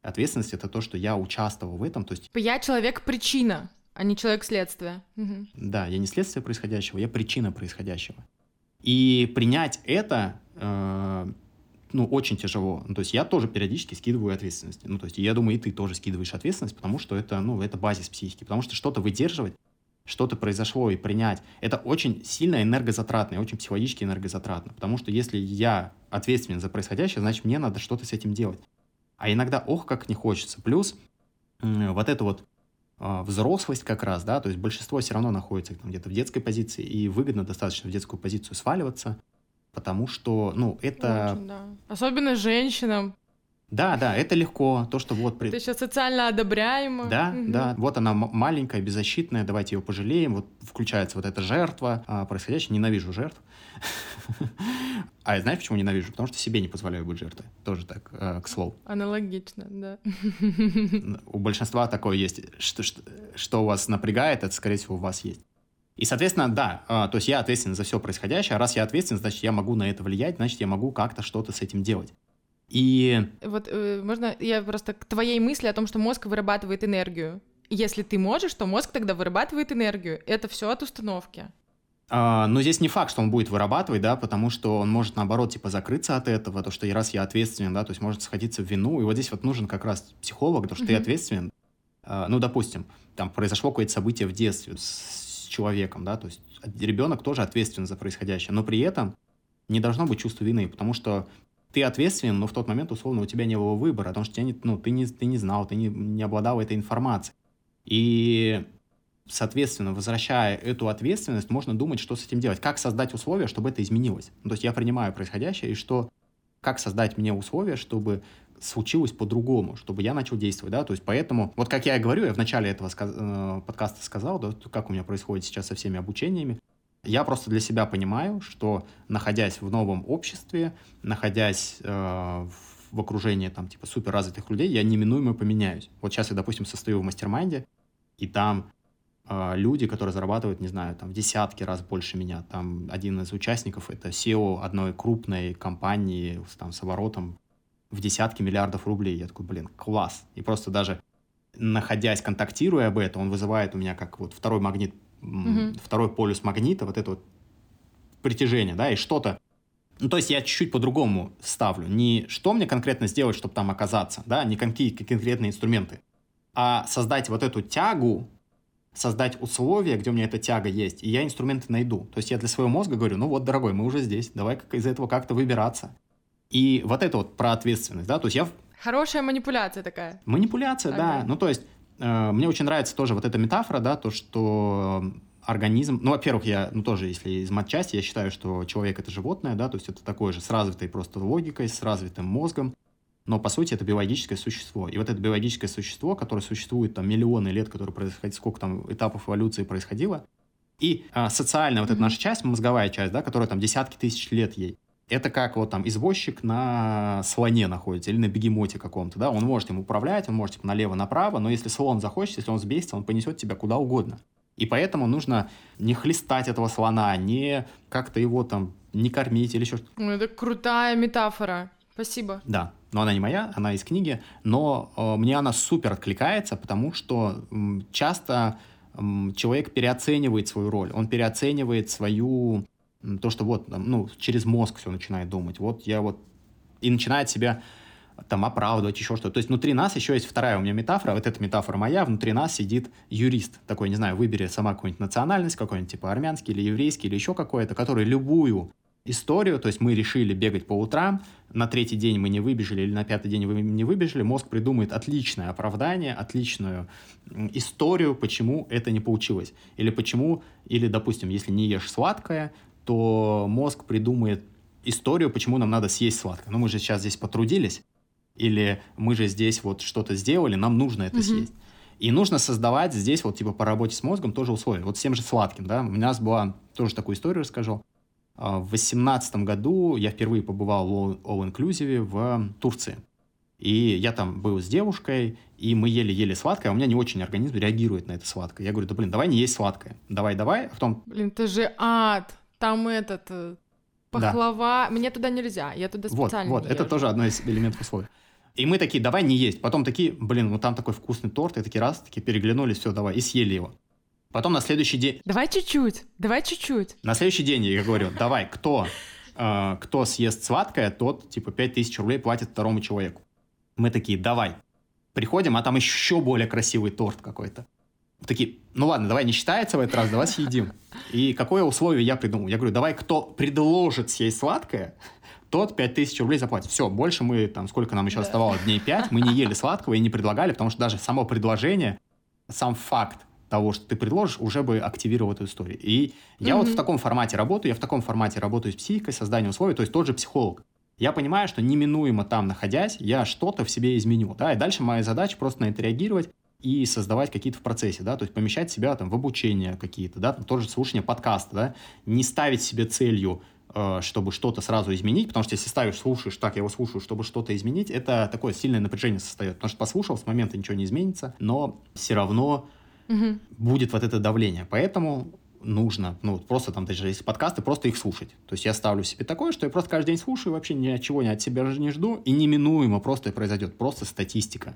Ответственность — это то, что я участвовал в этом, то есть... Я человек-причина, а не человек-следствие. Угу. Да, я не следствие происходящего, я причина происходящего. И принять это ну, очень тяжело. Ну, то есть я тоже периодически скидываю ответственность. Ну, то есть я думаю, и ты тоже скидываешь ответственность, потому что это, ну, это базис психики. Потому что что-то выдерживать, что-то произошло и принять, это очень сильно энергозатратно, и очень психологически энергозатратно. Потому что если я ответственен за происходящее, значит, мне надо что-то с этим делать. А иногда, ох, как не хочется. Плюс вот эта вот э, взрослость как раз, да, то есть большинство все равно находится где-то в детской позиции, и выгодно достаточно в детскую позицию сваливаться, потому что, ну, это... Очень, да. Особенно женщинам. Да, да, это легко, то, что вот... Это еще социально одобряемо. Да, угу. да, вот она маленькая, беззащитная, давайте ее пожалеем, вот включается вот эта жертва а, происходящая, ненавижу жертв. А знаешь, почему ненавижу? Потому что себе не позволяю быть жертвой. Тоже так, э, к слову. Аналогично, да. У большинства такое есть. Что, что, что вас напрягает, это, скорее всего, у вас есть. И, соответственно, да, а, то есть я ответственен за все происходящее, а раз я ответственен, значит, я могу на это влиять, значит, я могу как-то что-то с этим делать. И... Вот э, можно я просто к твоей мысли о том, что мозг вырабатывает энергию. Если ты можешь, то мозг тогда вырабатывает энергию. Это все от установки. А, но здесь не факт, что он будет вырабатывать, да, потому что он может, наоборот, типа, закрыться от этого, то, что раз я ответственен, да, то есть может сходиться в вину, и вот здесь вот нужен как раз психолог, потому что mm-hmm. ты ответственен. А, ну, допустим, там произошло какое-то событие в детстве с человеком, да, то есть ребенок тоже ответственен за происходящее, но при этом не должно быть чувства вины, потому что ты ответственен, но в тот момент, условно, у тебя не было выбора, потому что тебя не, ну, ты, не, ты не знал, ты не, не обладал этой информацией. И Соответственно, возвращая эту ответственность, можно думать, что с этим делать. Как создать условия, чтобы это изменилось. Ну, то есть я принимаю происходящее, и что, как создать мне условия, чтобы случилось по-другому, чтобы я начал действовать, да, то есть поэтому, вот как я и говорю, я в начале этого сказ- э, подкаста сказал, да, как у меня происходит сейчас со всеми обучениями, я просто для себя понимаю, что находясь в новом обществе, находясь э, в окружении там типа суперразвитых людей, я неминуемо поменяюсь. Вот сейчас я, допустим, состою в mastermind е, и там а, люди, которые зарабатывают, не знаю, там в десятки раз больше меня. Там один из участников это CEO одной крупной компании там, с оборотом в десятки миллиардов рублей. Я такой, блин, класс. И просто даже находясь, контактируя об этом, он вызывает у меня как вот второй магнит, mm-hmm. второй полюс магнита, вот это вот притяжение, да, и что-то. Ну, то есть я чуть-чуть по-другому ставлю. Не что мне конкретно сделать, чтобы там оказаться, да, не какие конкретные инструменты, а создать вот эту тягу создать условия, где у меня эта тяга есть, и я инструменты найду. То есть я для своего мозга говорю, ну вот, дорогой, мы уже здесь, давай как из этого как-то выбираться. И вот это вот про ответственность, да, то есть я... Хорошая манипуляция такая. Манипуляция, ага. да. Ну, то есть э, мне очень нравится тоже вот эта метафора, да, то, что организм, ну, во-первых, я, ну, тоже, если из матчасти, я считаю, что человек — это животное, да, то есть это такое же с развитой просто логикой, с развитым мозгом, но по сути это биологическое существо. И вот это биологическое существо, которое существует там миллионы лет, которое происходит, сколько там этапов эволюции происходило, и а, социальная вот эта наша часть, мозговая часть, да, которая там десятки тысяч лет ей, это как вот там извозчик на слоне находится или на бегемоте каком-то, да, он может им управлять, он может типа налево-направо, но если слон захочет, если он сбесится, он понесет тебя куда угодно. И поэтому нужно не хлестать этого слона, не как-то его там не кормить или еще что-то. Это крутая метафора. Спасибо. Да, но она не моя, она из книги, но э, мне она супер откликается, потому что э, часто э, человек переоценивает свою роль, он переоценивает свою, то, что вот, ну, через мозг все начинает думать, вот я вот, и начинает себя там оправдывать, еще что-то. То есть внутри нас еще есть вторая у меня метафора, вот эта метафора моя, внутри нас сидит юрист, такой, не знаю, выбери сама какую-нибудь национальность, какой-нибудь типа армянский или еврейский или еще какой-то, который любую историю, то есть мы решили бегать по утрам, на третий день мы не выбежали или на пятый день мы не выбежали, мозг придумает отличное оправдание, отличную историю, почему это не получилось. Или почему, или, допустим, если не ешь сладкое, то мозг придумает историю, почему нам надо съесть сладкое. Ну, мы же сейчас здесь потрудились, или мы же здесь вот что-то сделали, нам нужно это mm-hmm. съесть. И нужно создавать здесь вот типа по работе с мозгом тоже условия. Вот с тем же сладким, да, у нас была, тоже такую историю расскажу. А, в 2018 году я впервые побывал в All Inclusive в Турции. И я там был с девушкой, и мы ели-ели сладкое, а у меня не очень организм реагирует на это сладкое. Я говорю, да блин, давай не есть сладкое. Давай, давай. А потом... Блин, это же ад. Там этот... Э, пахлава. Да. Мне туда нельзя. Я туда специально Вот, вот. Это тоже одно из элементов условий. И мы такие, давай не есть. Потом такие, блин, ну там такой вкусный торт. И такие раз, такие переглянулись, все, давай. И съели его. Потом на следующий день... Давай чуть-чуть, давай чуть-чуть. На следующий день я говорю, давай, кто, э, кто съест сладкое, тот, типа, 5000 рублей платит второму человеку. Мы такие, давай. Приходим, а там еще более красивый торт какой-то. Такие, ну ладно, давай не считается в этот раз, давай съедим. И какое условие я придумал? Я говорю, давай, кто предложит съесть сладкое, тот 5000 рублей заплатит. Все, больше мы, там, сколько нам еще да. оставалось, дней 5, мы не ели сладкого и не предлагали, потому что даже само предложение, сам факт того, что ты предложишь, уже бы активировал эту историю. И я mm-hmm. вот в таком формате работаю, я в таком формате работаю с психикой, созданием условий, то есть тот же психолог. Я понимаю, что неминуемо там находясь, я что-то в себе изменю, да, и дальше моя задача просто на это реагировать и создавать какие-то в процессе, да, то есть помещать себя там в обучение какие-то, да, там тоже слушание подкаста, да, не ставить себе целью э, чтобы что-то сразу изменить, потому что если ставишь, слушаешь, так, я его слушаю, чтобы что-то изменить, это такое сильное напряжение создает, потому что послушал, с момента ничего не изменится, но все равно угу. будет вот это давление. Поэтому нужно, ну, просто там даже если подкасты, просто их слушать. То есть я ставлю себе такое, что я просто каждый день слушаю, вообще ни от себя не жду, и неминуемо просто произойдет, просто статистика.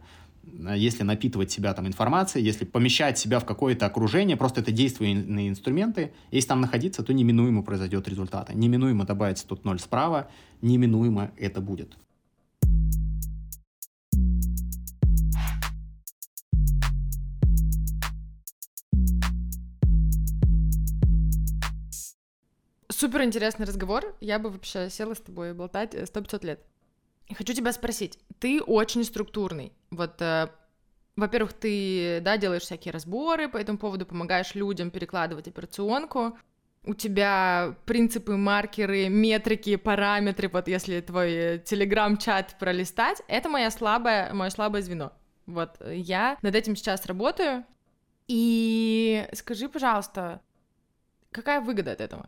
Если напитывать себя там информацией, если помещать себя в какое-то окружение, просто это действенные инструменты, если там находиться, то неминуемо произойдет результат. Неминуемо добавится тут ноль справа, неминуемо это будет. Супер интересный разговор. Я бы вообще села с тобой болтать э, сто пятьсот лет. Хочу тебя спросить. Ты очень структурный. Вот, э, во-первых, ты, да, делаешь всякие разборы по этому поводу, помогаешь людям перекладывать операционку. У тебя принципы, маркеры, метрики, параметры, вот если твой э, телеграм-чат пролистать, это моя слабая, мое слабое звено. Вот, я над этим сейчас работаю. И скажи, пожалуйста, какая выгода от этого?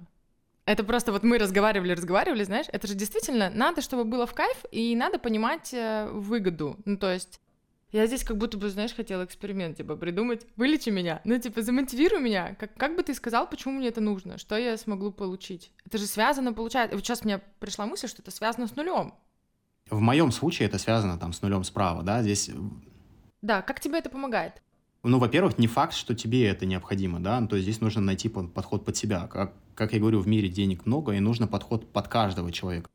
Это просто вот мы разговаривали, разговаривали, знаешь, это же действительно надо, чтобы было в кайф, и надо понимать э, выгоду. Ну, то есть я здесь как будто бы, знаешь, хотела эксперимент, типа, придумать, вылечи меня, ну, типа, замотивируй меня, как, как бы ты сказал, почему мне это нужно, что я смогу получить. Это же связано, получается, вот сейчас мне пришла мысль, что это связано с нулем. В моем случае это связано там с нулем справа, да, здесь... Да, как тебе это помогает? Ну, во-первых, не факт, что тебе это необходимо, да, то есть здесь нужно найти подход под себя. Как, как я говорю, в мире денег много, и нужно подход под каждого человека.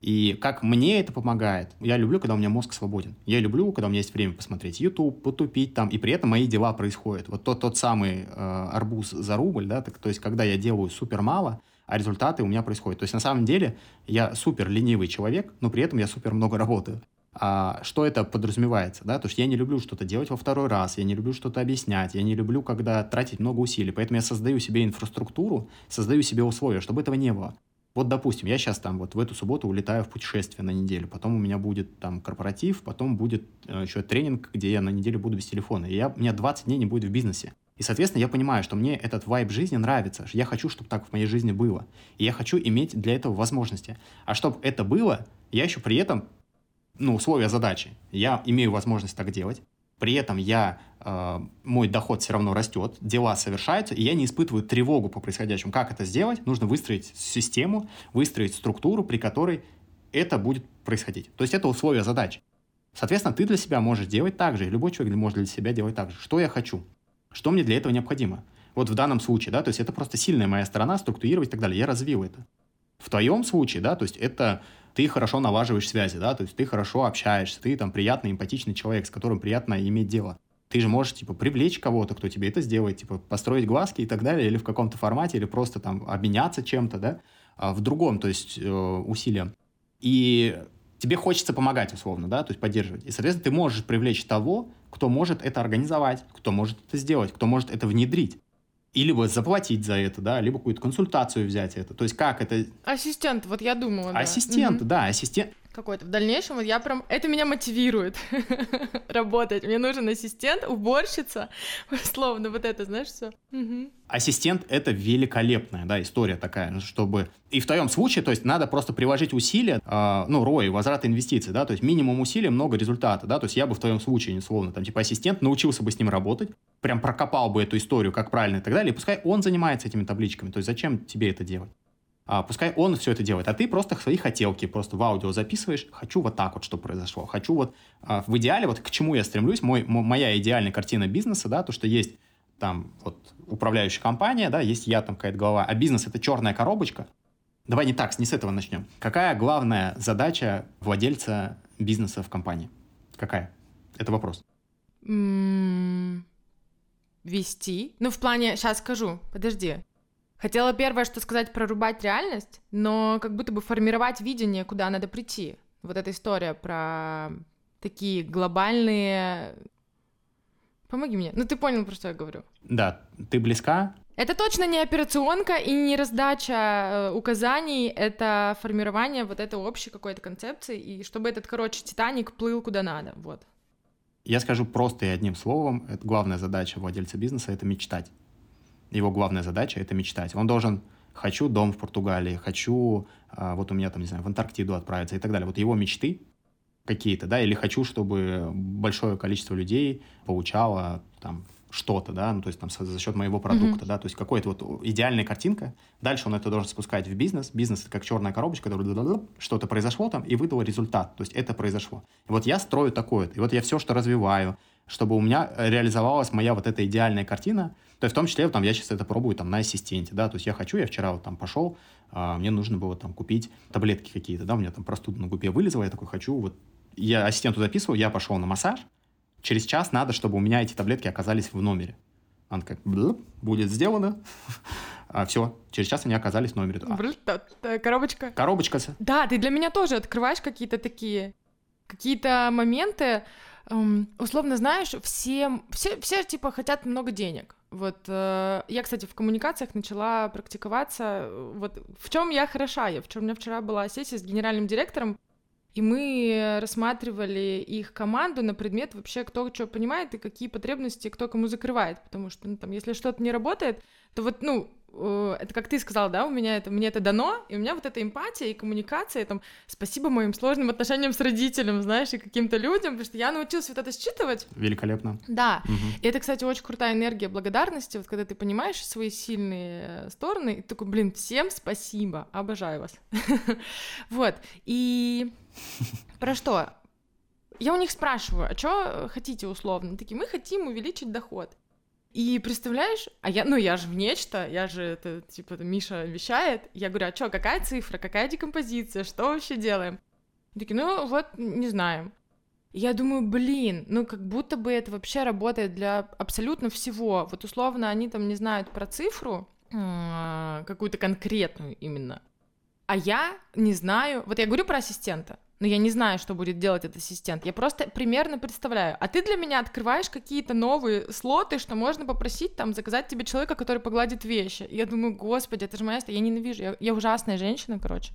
И как мне это помогает, я люблю, когда у меня мозг свободен. Я люблю, когда у меня есть время посмотреть YouTube, потупить там, и при этом мои дела происходят. Вот тот, тот самый э, арбуз за рубль, да, так, то есть когда я делаю супер мало, а результаты у меня происходят. То есть на самом деле я супер ленивый человек, но при этом я супер много работаю а, что это подразумевается, да, то есть я не люблю что-то делать во второй раз, я не люблю что-то объяснять, я не люблю, когда тратить много усилий, поэтому я создаю себе инфраструктуру, создаю себе условия, чтобы этого не было. Вот, допустим, я сейчас там вот в эту субботу улетаю в путешествие на неделю, потом у меня будет там корпоратив, потом будет э, еще тренинг, где я на неделю буду без телефона, и я, у меня 20 дней не будет в бизнесе. И, соответственно, я понимаю, что мне этот вайб жизни нравится, я хочу, чтобы так в моей жизни было, и я хочу иметь для этого возможности. А чтобы это было, я еще при этом ну, условия задачи. Я имею возможность так делать. При этом я, э, мой доход все равно растет, дела совершаются, и я не испытываю тревогу по происходящему. Как это сделать? Нужно выстроить систему, выстроить структуру, при которой это будет происходить. То есть это условия задачи. Соответственно, ты для себя можешь делать так же, и любой человек может для себя делать так же. Что я хочу? Что мне для этого необходимо? Вот в данном случае, да, то есть это просто сильная моя сторона, структурировать и так далее. Я развил это. В твоем случае, да, то есть это ты хорошо налаживаешь связи, да, то есть ты хорошо общаешься, ты там приятный, эмпатичный человек, с которым приятно иметь дело. Ты же можешь, типа, привлечь кого-то, кто тебе это сделает, типа, построить глазки и так далее, или в каком-то формате, или просто там обменяться чем-то, да, а в другом, то есть э, усилием. И тебе хочется помогать, условно, да, то есть поддерживать. И, соответственно, ты можешь привлечь того, кто может это организовать, кто может это сделать, кто может это внедрить и либо заплатить за это, да, либо какую-то консультацию взять это. То есть как это... Ассистент, вот я думала. Ассистент, да, да ассистент какой-то. В дальнейшем вот я прям... Это меня мотивирует работать. Мне нужен ассистент, уборщица, условно, вот это, знаешь, все. Ассистент — это великолепная, да, история такая, чтобы... И в твоем случае, то есть надо просто приложить усилия, э, ну, ROI, возврат инвестиций, да, то есть минимум усилий, много результата, да, то есть я бы в твоем случае, условно, там, типа ассистент, научился бы с ним работать, прям прокопал бы эту историю, как правильно и так далее, и пускай он занимается этими табличками, то есть зачем тебе это делать? А, пускай он все это делает, а ты просто свои хотелки просто в аудио записываешь. Хочу вот так вот, что произошло. Хочу вот а, в идеале, вот к чему я стремлюсь, мой, моя идеальная картина бизнеса, да, то, что есть там вот управляющая компания, да, есть я там какая-то голова, а бизнес это черная коробочка. Давай не так, не с этого начнем. Какая главная задача владельца бизнеса в компании? Какая? Это вопрос. Вести. Ну, в плане, сейчас скажу, подожди. Хотела первое, что сказать, прорубать реальность, но как будто бы формировать видение, куда надо прийти. Вот эта история про такие глобальные... Помоги мне. Ну, ты понял, про что я говорю. Да, ты близка. Это точно не операционка и не раздача э, указаний, это формирование вот этой общей какой-то концепции, и чтобы этот, короче, Титаник плыл куда надо, вот. Я скажу просто и одним словом, это главная задача владельца бизнеса — это мечтать его главная задача — это мечтать. Он должен «хочу дом в Португалии», «хочу, а, вот у меня там, не знаю, в Антарктиду отправиться» и так далее. Вот его мечты какие-то, да, или «хочу, чтобы большое количество людей получало там что-то, да, ну, то есть там за счет моего продукта, mm-hmm. да, то есть какая-то вот идеальная картинка. Дальше он это должен спускать в бизнес. Бизнес это как черная коробочка, что-то произошло там и выдало результат, то есть это произошло. И вот я строю такое, и вот я все, что развиваю, чтобы у меня реализовалась моя вот эта идеальная картина, то есть в том числе там я сейчас это пробую там на ассистенте, да, то есть я хочу, я вчера вот там пошел, а, мне нужно было там купить таблетки какие-то, да, у меня там простуда на губе вылезла, я такой хочу, вот я ассистенту записываю, я пошел на массаж, через час надо, чтобы у меня эти таблетки оказались в номере. Она как, будет сделано. А, все, через час они оказались в номере. А. Коробочка. Коробочка. Да, ты для меня тоже открываешь какие-то такие, какие-то моменты, эм, условно знаешь, все, все, все типа хотят много денег. Вот э, я, кстати, в коммуникациях начала практиковаться. Вот в чем я хороша, я в чем у меня вчера была сессия с генеральным директором и мы рассматривали их команду на предмет вообще, кто что понимает и какие потребности кто кому закрывает, потому что, ну, там, если что-то не работает, то вот, ну, Э, это как ты сказал, да, у меня это, мне это дано, и у меня вот эта эмпатия и коммуникация, и, там, спасибо моим сложным отношениям с родителем, знаешь, и каким-то людям, потому что я научилась вот это считывать. Великолепно. Да, угу. и это, кстати, очень крутая энергия благодарности, вот когда ты понимаешь свои сильные стороны, и такой, блин, всем спасибо, обожаю вас. Вот, и про что? Я у них спрашиваю, а что хотите условно? Такие, мы хотим увеличить доход. И представляешь, а я, ну я же в нечто, я же это, типа, Миша вещает, я говорю, а что, какая цифра, какая декомпозиция, что вообще делаем? Такие, ну вот, не знаем. Я думаю, блин, ну как будто бы это вообще работает для абсолютно всего. Вот условно они там не знают про цифру, а, какую-то конкретную именно. А я не знаю, вот я говорю про ассистента, но я не знаю, что будет делать этот ассистент. Я просто примерно представляю. А ты для меня открываешь какие-то новые слоты, что можно попросить там заказать тебе человека, который погладит вещи. Я думаю, господи, это же моя... Я ненавижу. Я, я ужасная женщина, короче.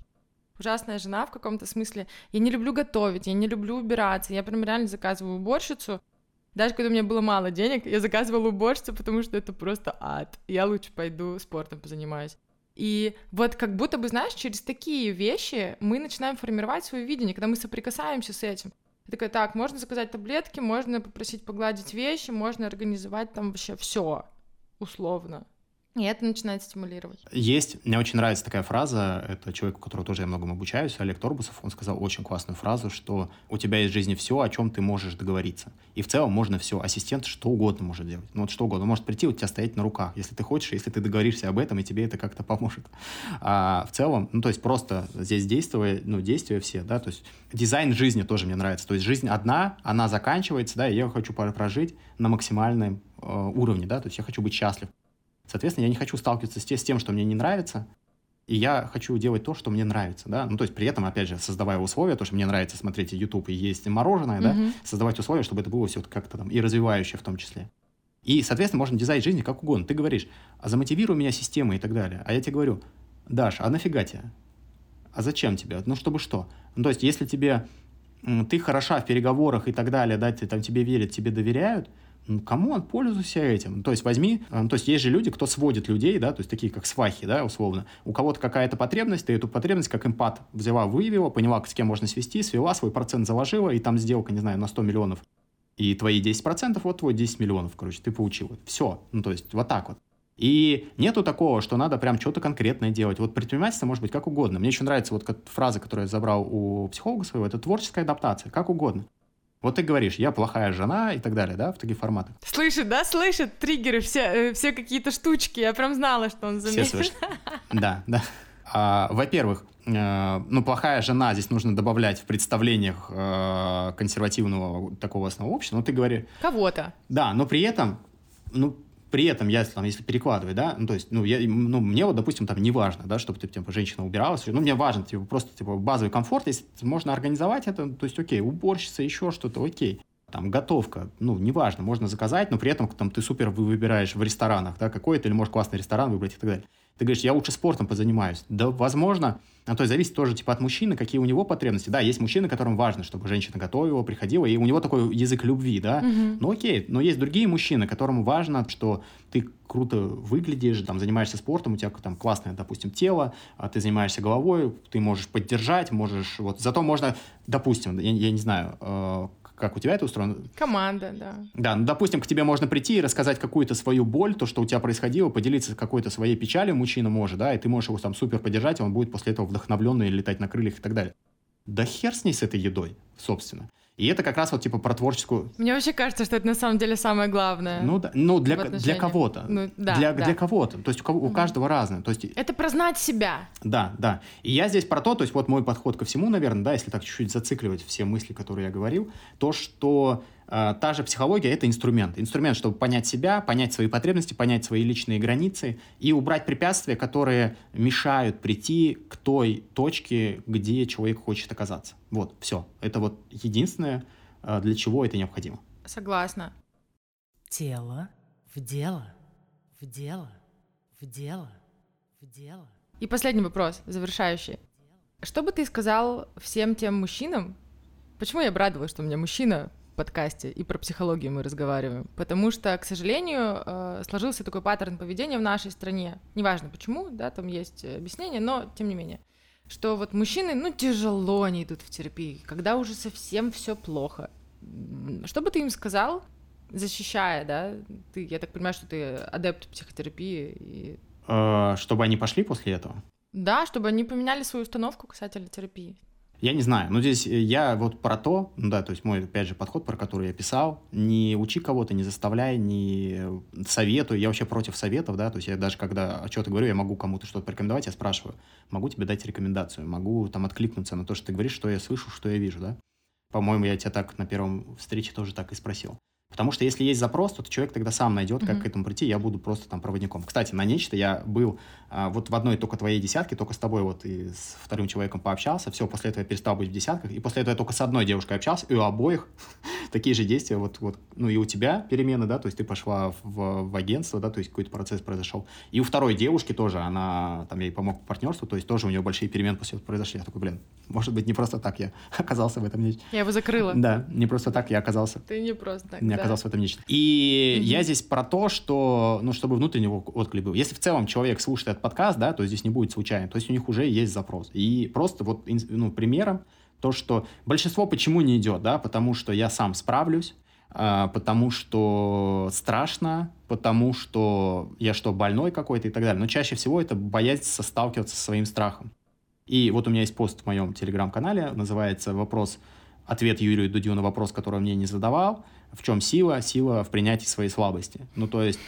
Ужасная жена в каком-то смысле. Я не люблю готовить, я не люблю убираться. Я прям реально заказываю уборщицу. Даже когда у меня было мало денег, я заказывала уборщицу, потому что это просто ад. Я лучше пойду спортом позанимаюсь. И вот как будто бы, знаешь, через такие вещи мы начинаем формировать свое видение, когда мы соприкасаемся с этим. Я такая, так, можно заказать таблетки, можно попросить погладить вещи, можно организовать там вообще все условно. И это начинает стимулировать. Есть, мне очень нравится такая фраза, это человек, у которого тоже я многому обучаюсь, Олег Торбусов, он сказал очень классную фразу, что у тебя есть в жизни все, о чем ты можешь договориться. И в целом можно все, ассистент что угодно может делать. Ну вот что угодно, он может прийти, у тебя стоять на руках, если ты хочешь, если ты договоришься об этом, и тебе это как-то поможет. А в целом, ну то есть просто здесь действия, ну действия все, да, то есть дизайн жизни тоже мне нравится. То есть жизнь одна, она заканчивается, да, и я хочу прожить на максимальном э, уровне, да, то есть я хочу быть счастлив. Соответственно, я не хочу сталкиваться с тем, что мне не нравится, и я хочу делать то, что мне нравится, да, ну, то есть при этом, опять же, создавая условия, то, что мне нравится смотреть YouTube и есть мороженое, mm-hmm. да, создавать условия, чтобы это было все как-то там и развивающее в том числе. И, соответственно, можно дизайн жизни как угодно. Ты говоришь, а замотивируй меня система и так далее. А я тебе говорю, Даш, а нафига тебе? А зачем тебе? Ну, чтобы что? Ну, то есть, если тебе ты хороша в переговорах и так далее, да, ты, там тебе верят, тебе доверяют, ну, кому он пользуйся этим. То есть возьми, э, то есть есть же люди, кто сводит людей, да, то есть такие как свахи, да, условно. У кого-то какая-то потребность, ты эту потребность как эмпат взяла, выявила, поняла, с кем можно свести, свела, свой процент заложила, и там сделка, не знаю, на 100 миллионов. И твои 10%, вот твой 10 миллионов, короче, ты получил. Все. Ну, то есть вот так вот. И нету такого, что надо прям что-то конкретное делать. Вот предпринимательство может быть как угодно. Мне еще нравится вот фраза, которую я забрал у психолога своего, это творческая адаптация, как угодно. Вот ты говоришь, я плохая жена и так далее, да, в таких форматах. Слышит, да, слышит триггеры, все, э, все какие-то штучки. Я прям знала, что он заметит. Все слышат. Да, да. А, во-первых, э, ну, плохая жена здесь нужно добавлять в представлениях э, консервативного такого основного общества. Ну, ты говоришь... Кого-то. Да, но при этом, ну, при этом, я, там, если перекладывать, да, ну, то есть, ну, я, ну, мне вот, допустим, там, не важно, да, чтобы, типа, женщина убиралась, ну, мне важно, типа, просто, типа, базовый комфорт, если можно организовать это, то есть, окей, уборщица, еще что-то, окей. Там, готовка, ну, неважно, можно заказать, но при этом, там, ты супер выбираешь в ресторанах, да, какой-то, или можешь классный ресторан выбрать и так далее. Ты говоришь, я лучше спортом позанимаюсь. Да, возможно, а то есть зависит тоже типа от мужчины, какие у него потребности. Да, есть мужчины, которым важно, чтобы женщина готовила, приходила, и у него такой язык любви, да. Угу. Ну окей, но есть другие мужчины, которым важно, что ты круто выглядишь, там, занимаешься спортом, у тебя там классное, допустим, тело, а ты занимаешься головой, ты можешь поддержать, можешь, вот, зато можно, допустим, я, я не знаю, э, как у тебя это устроено. Команда, да. Да, ну, допустим, к тебе можно прийти и рассказать какую-то свою боль, то, что у тебя происходило, поделиться какой-то своей печалью, мужчина может, да, и ты можешь его там супер поддержать, он будет после этого вдохновленный летать на крыльях и так далее. Да хер с ней с этой едой, собственно. И это как раз вот типа про творческую... Мне вообще кажется, что это на самом деле самое главное. Ну, да, ну для, для кого-то. Ну, да, для, да. для кого-то. То есть у, кого- у каждого разное. То есть Это про знать себя. Да, да. И я здесь про то, то есть вот мой подход ко всему, наверное, да, если так чуть-чуть зацикливать все мысли, которые я говорил, то, что та же психология — это инструмент. Инструмент, чтобы понять себя, понять свои потребности, понять свои личные границы и убрать препятствия, которые мешают прийти к той точке, где человек хочет оказаться. Вот, все. Это вот единственное, э, для чего это необходимо. Согласна. Тело в дело, в дело, в дело, в дело. И последний вопрос, завершающий. Что бы ты сказал всем тем мужчинам? Почему я обрадовалась, что у меня мужчина подкасте и про психологию мы разговариваем? Потому что, к сожалению, э, сложился такой паттерн поведения в нашей стране. Неважно почему, да, там есть объяснение, но тем не менее. Что вот мужчины, ну, тяжело они идут в терапию, когда уже совсем все плохо. Что бы ты им сказал, защищая, да? Ты, я так понимаю, что ты адепт психотерапии и Э, Чтобы они пошли после этого? да, чтобы они поменяли свою установку касательно терапии. Я не знаю, но здесь э, я вот про то, ну да, то есть мой, опять же, подход, про который я писал, не учи кого-то, не заставляй, не советуй, я вообще против советов, да, то есть я даже когда что-то говорю, я могу кому-то что-то порекомендовать, я спрашиваю, могу тебе дать рекомендацию, могу там откликнуться на то, что ты говоришь, что я слышу, что я вижу, да. По-моему, я тебя так на первом встрече тоже так и спросил. Потому что если есть запрос, то человек тогда сам найдет, как Мгм. к этому прийти, я буду просто там проводником. Кстати, на нечто я был а, вот в одной только твоей десятке, только с тобой вот и с вторым человеком пообщался, все, после этого я перестал быть в десятках, и после этого я только с одной девушкой общался, и у обоих такие же действия, вот, вот, ну и у тебя перемены, да, то есть ты пошла в, в агентство, да, то есть какой-то процесс произошел, и у второй девушки тоже, она, там, ей помог по партнерству, то есть тоже у нее большие перемены после этого произошли, я такой, блин, может быть, не просто так я оказался в этом нечто. Я его закрыла. Да, не просто так я оказался Ты не просто так. не да. оказался в этом нечто. И Мгм. я здесь про то, что, ну, чтобы внутренний отклик был. Если в целом человек слушает этот подкаст, да, то здесь не будет случайно. То есть у них уже есть запрос. И просто вот, ну, примером то, что большинство почему не идет, да, потому что я сам справлюсь, а, потому что страшно, потому что я что, больной какой-то и так далее. Но чаще всего это боязнь сталкиваться со своим страхом. И вот у меня есть пост в моем телеграм-канале, называется «Вопрос, ответ Юрию Дудю на вопрос, который он мне не задавал. В чем сила? Сила в принятии своей слабости. Ну, то есть,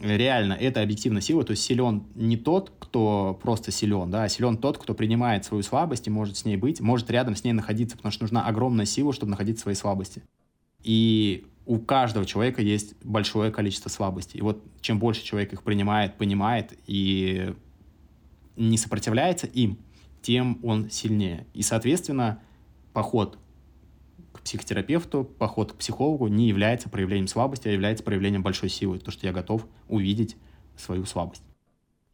реально, это объективно сила. То есть, силен не тот, кто просто силен, да, а силен тот, кто принимает свою слабость и может с ней быть, может рядом с ней находиться, потому что нужна огромная сила, чтобы находить свои слабости. И у каждого человека есть большое количество слабостей. И вот чем больше человек их принимает, понимает и не сопротивляется им, тем он сильнее. И, соответственно, поход психотерапевту, поход к психологу не является проявлением слабости, а является проявлением большой силы. То, что я готов увидеть свою слабость.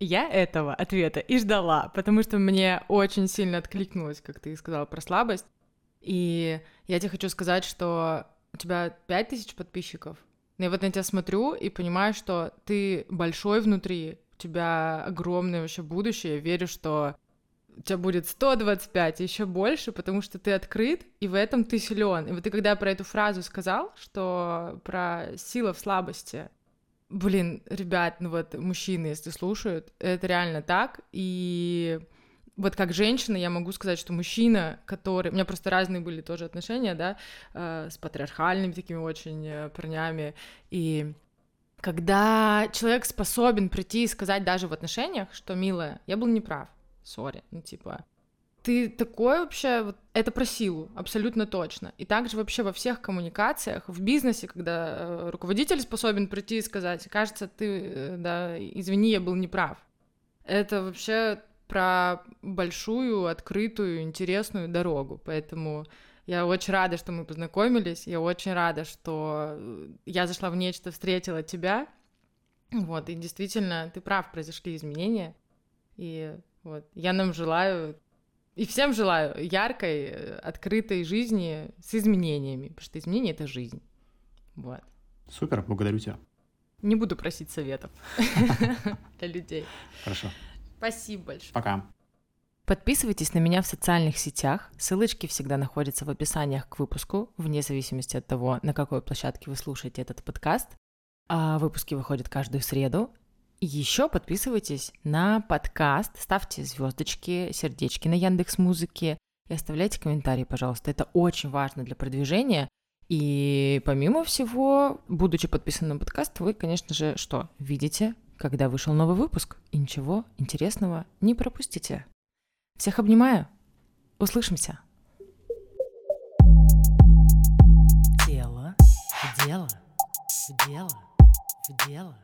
Я этого ответа и ждала, потому что мне очень сильно откликнулось, как ты сказала, про слабость. И я тебе хочу сказать, что у тебя 5000 подписчиков. Я вот на тебя смотрю и понимаю, что ты большой внутри, у тебя огромное вообще будущее. Я верю, что у тебя будет 125 и еще больше, потому что ты открыт, и в этом ты силен. И вот ты когда про эту фразу сказал, что про сила в слабости, блин, ребят, ну вот мужчины, если слушают, это реально так. И вот как женщина я могу сказать, что мужчина, который... У меня просто разные были тоже отношения, да, э, с патриархальными такими очень э, парнями. И когда человек способен прийти и сказать даже в отношениях, что, милая, я был неправ, сори, ну типа, ты такой вообще, вот, это про силу, абсолютно точно. И также вообще во всех коммуникациях, в бизнесе, когда э, руководитель способен прийти и сказать, кажется, ты, э, да, извини, я был неправ. Это вообще про большую, открытую, интересную дорогу. Поэтому я очень рада, что мы познакомились. Я очень рада, что э, я зашла в нечто, встретила тебя. Вот, и действительно, ты прав, произошли изменения. И вот, я нам желаю, и всем желаю яркой, э, открытой жизни с изменениями, потому что изменения — это жизнь. Вот. Супер, благодарю тебя. Не буду просить советов для людей. Хорошо. Спасибо большое. Пока. Подписывайтесь на меня в социальных сетях. Ссылочки всегда находятся в описаниях к выпуску, вне зависимости от того, на какой площадке вы слушаете этот подкаст. А выпуски выходят каждую среду. Еще подписывайтесь на подкаст, ставьте звездочки, сердечки на Яндекс Музыке и оставляйте комментарии, пожалуйста. Это очень важно для продвижения. И помимо всего, будучи подписанным на подкаст, вы, конечно же, что, видите, когда вышел новый выпуск, и ничего интересного не пропустите. Всех обнимаю. Услышимся. Дело, дело, дело, дело.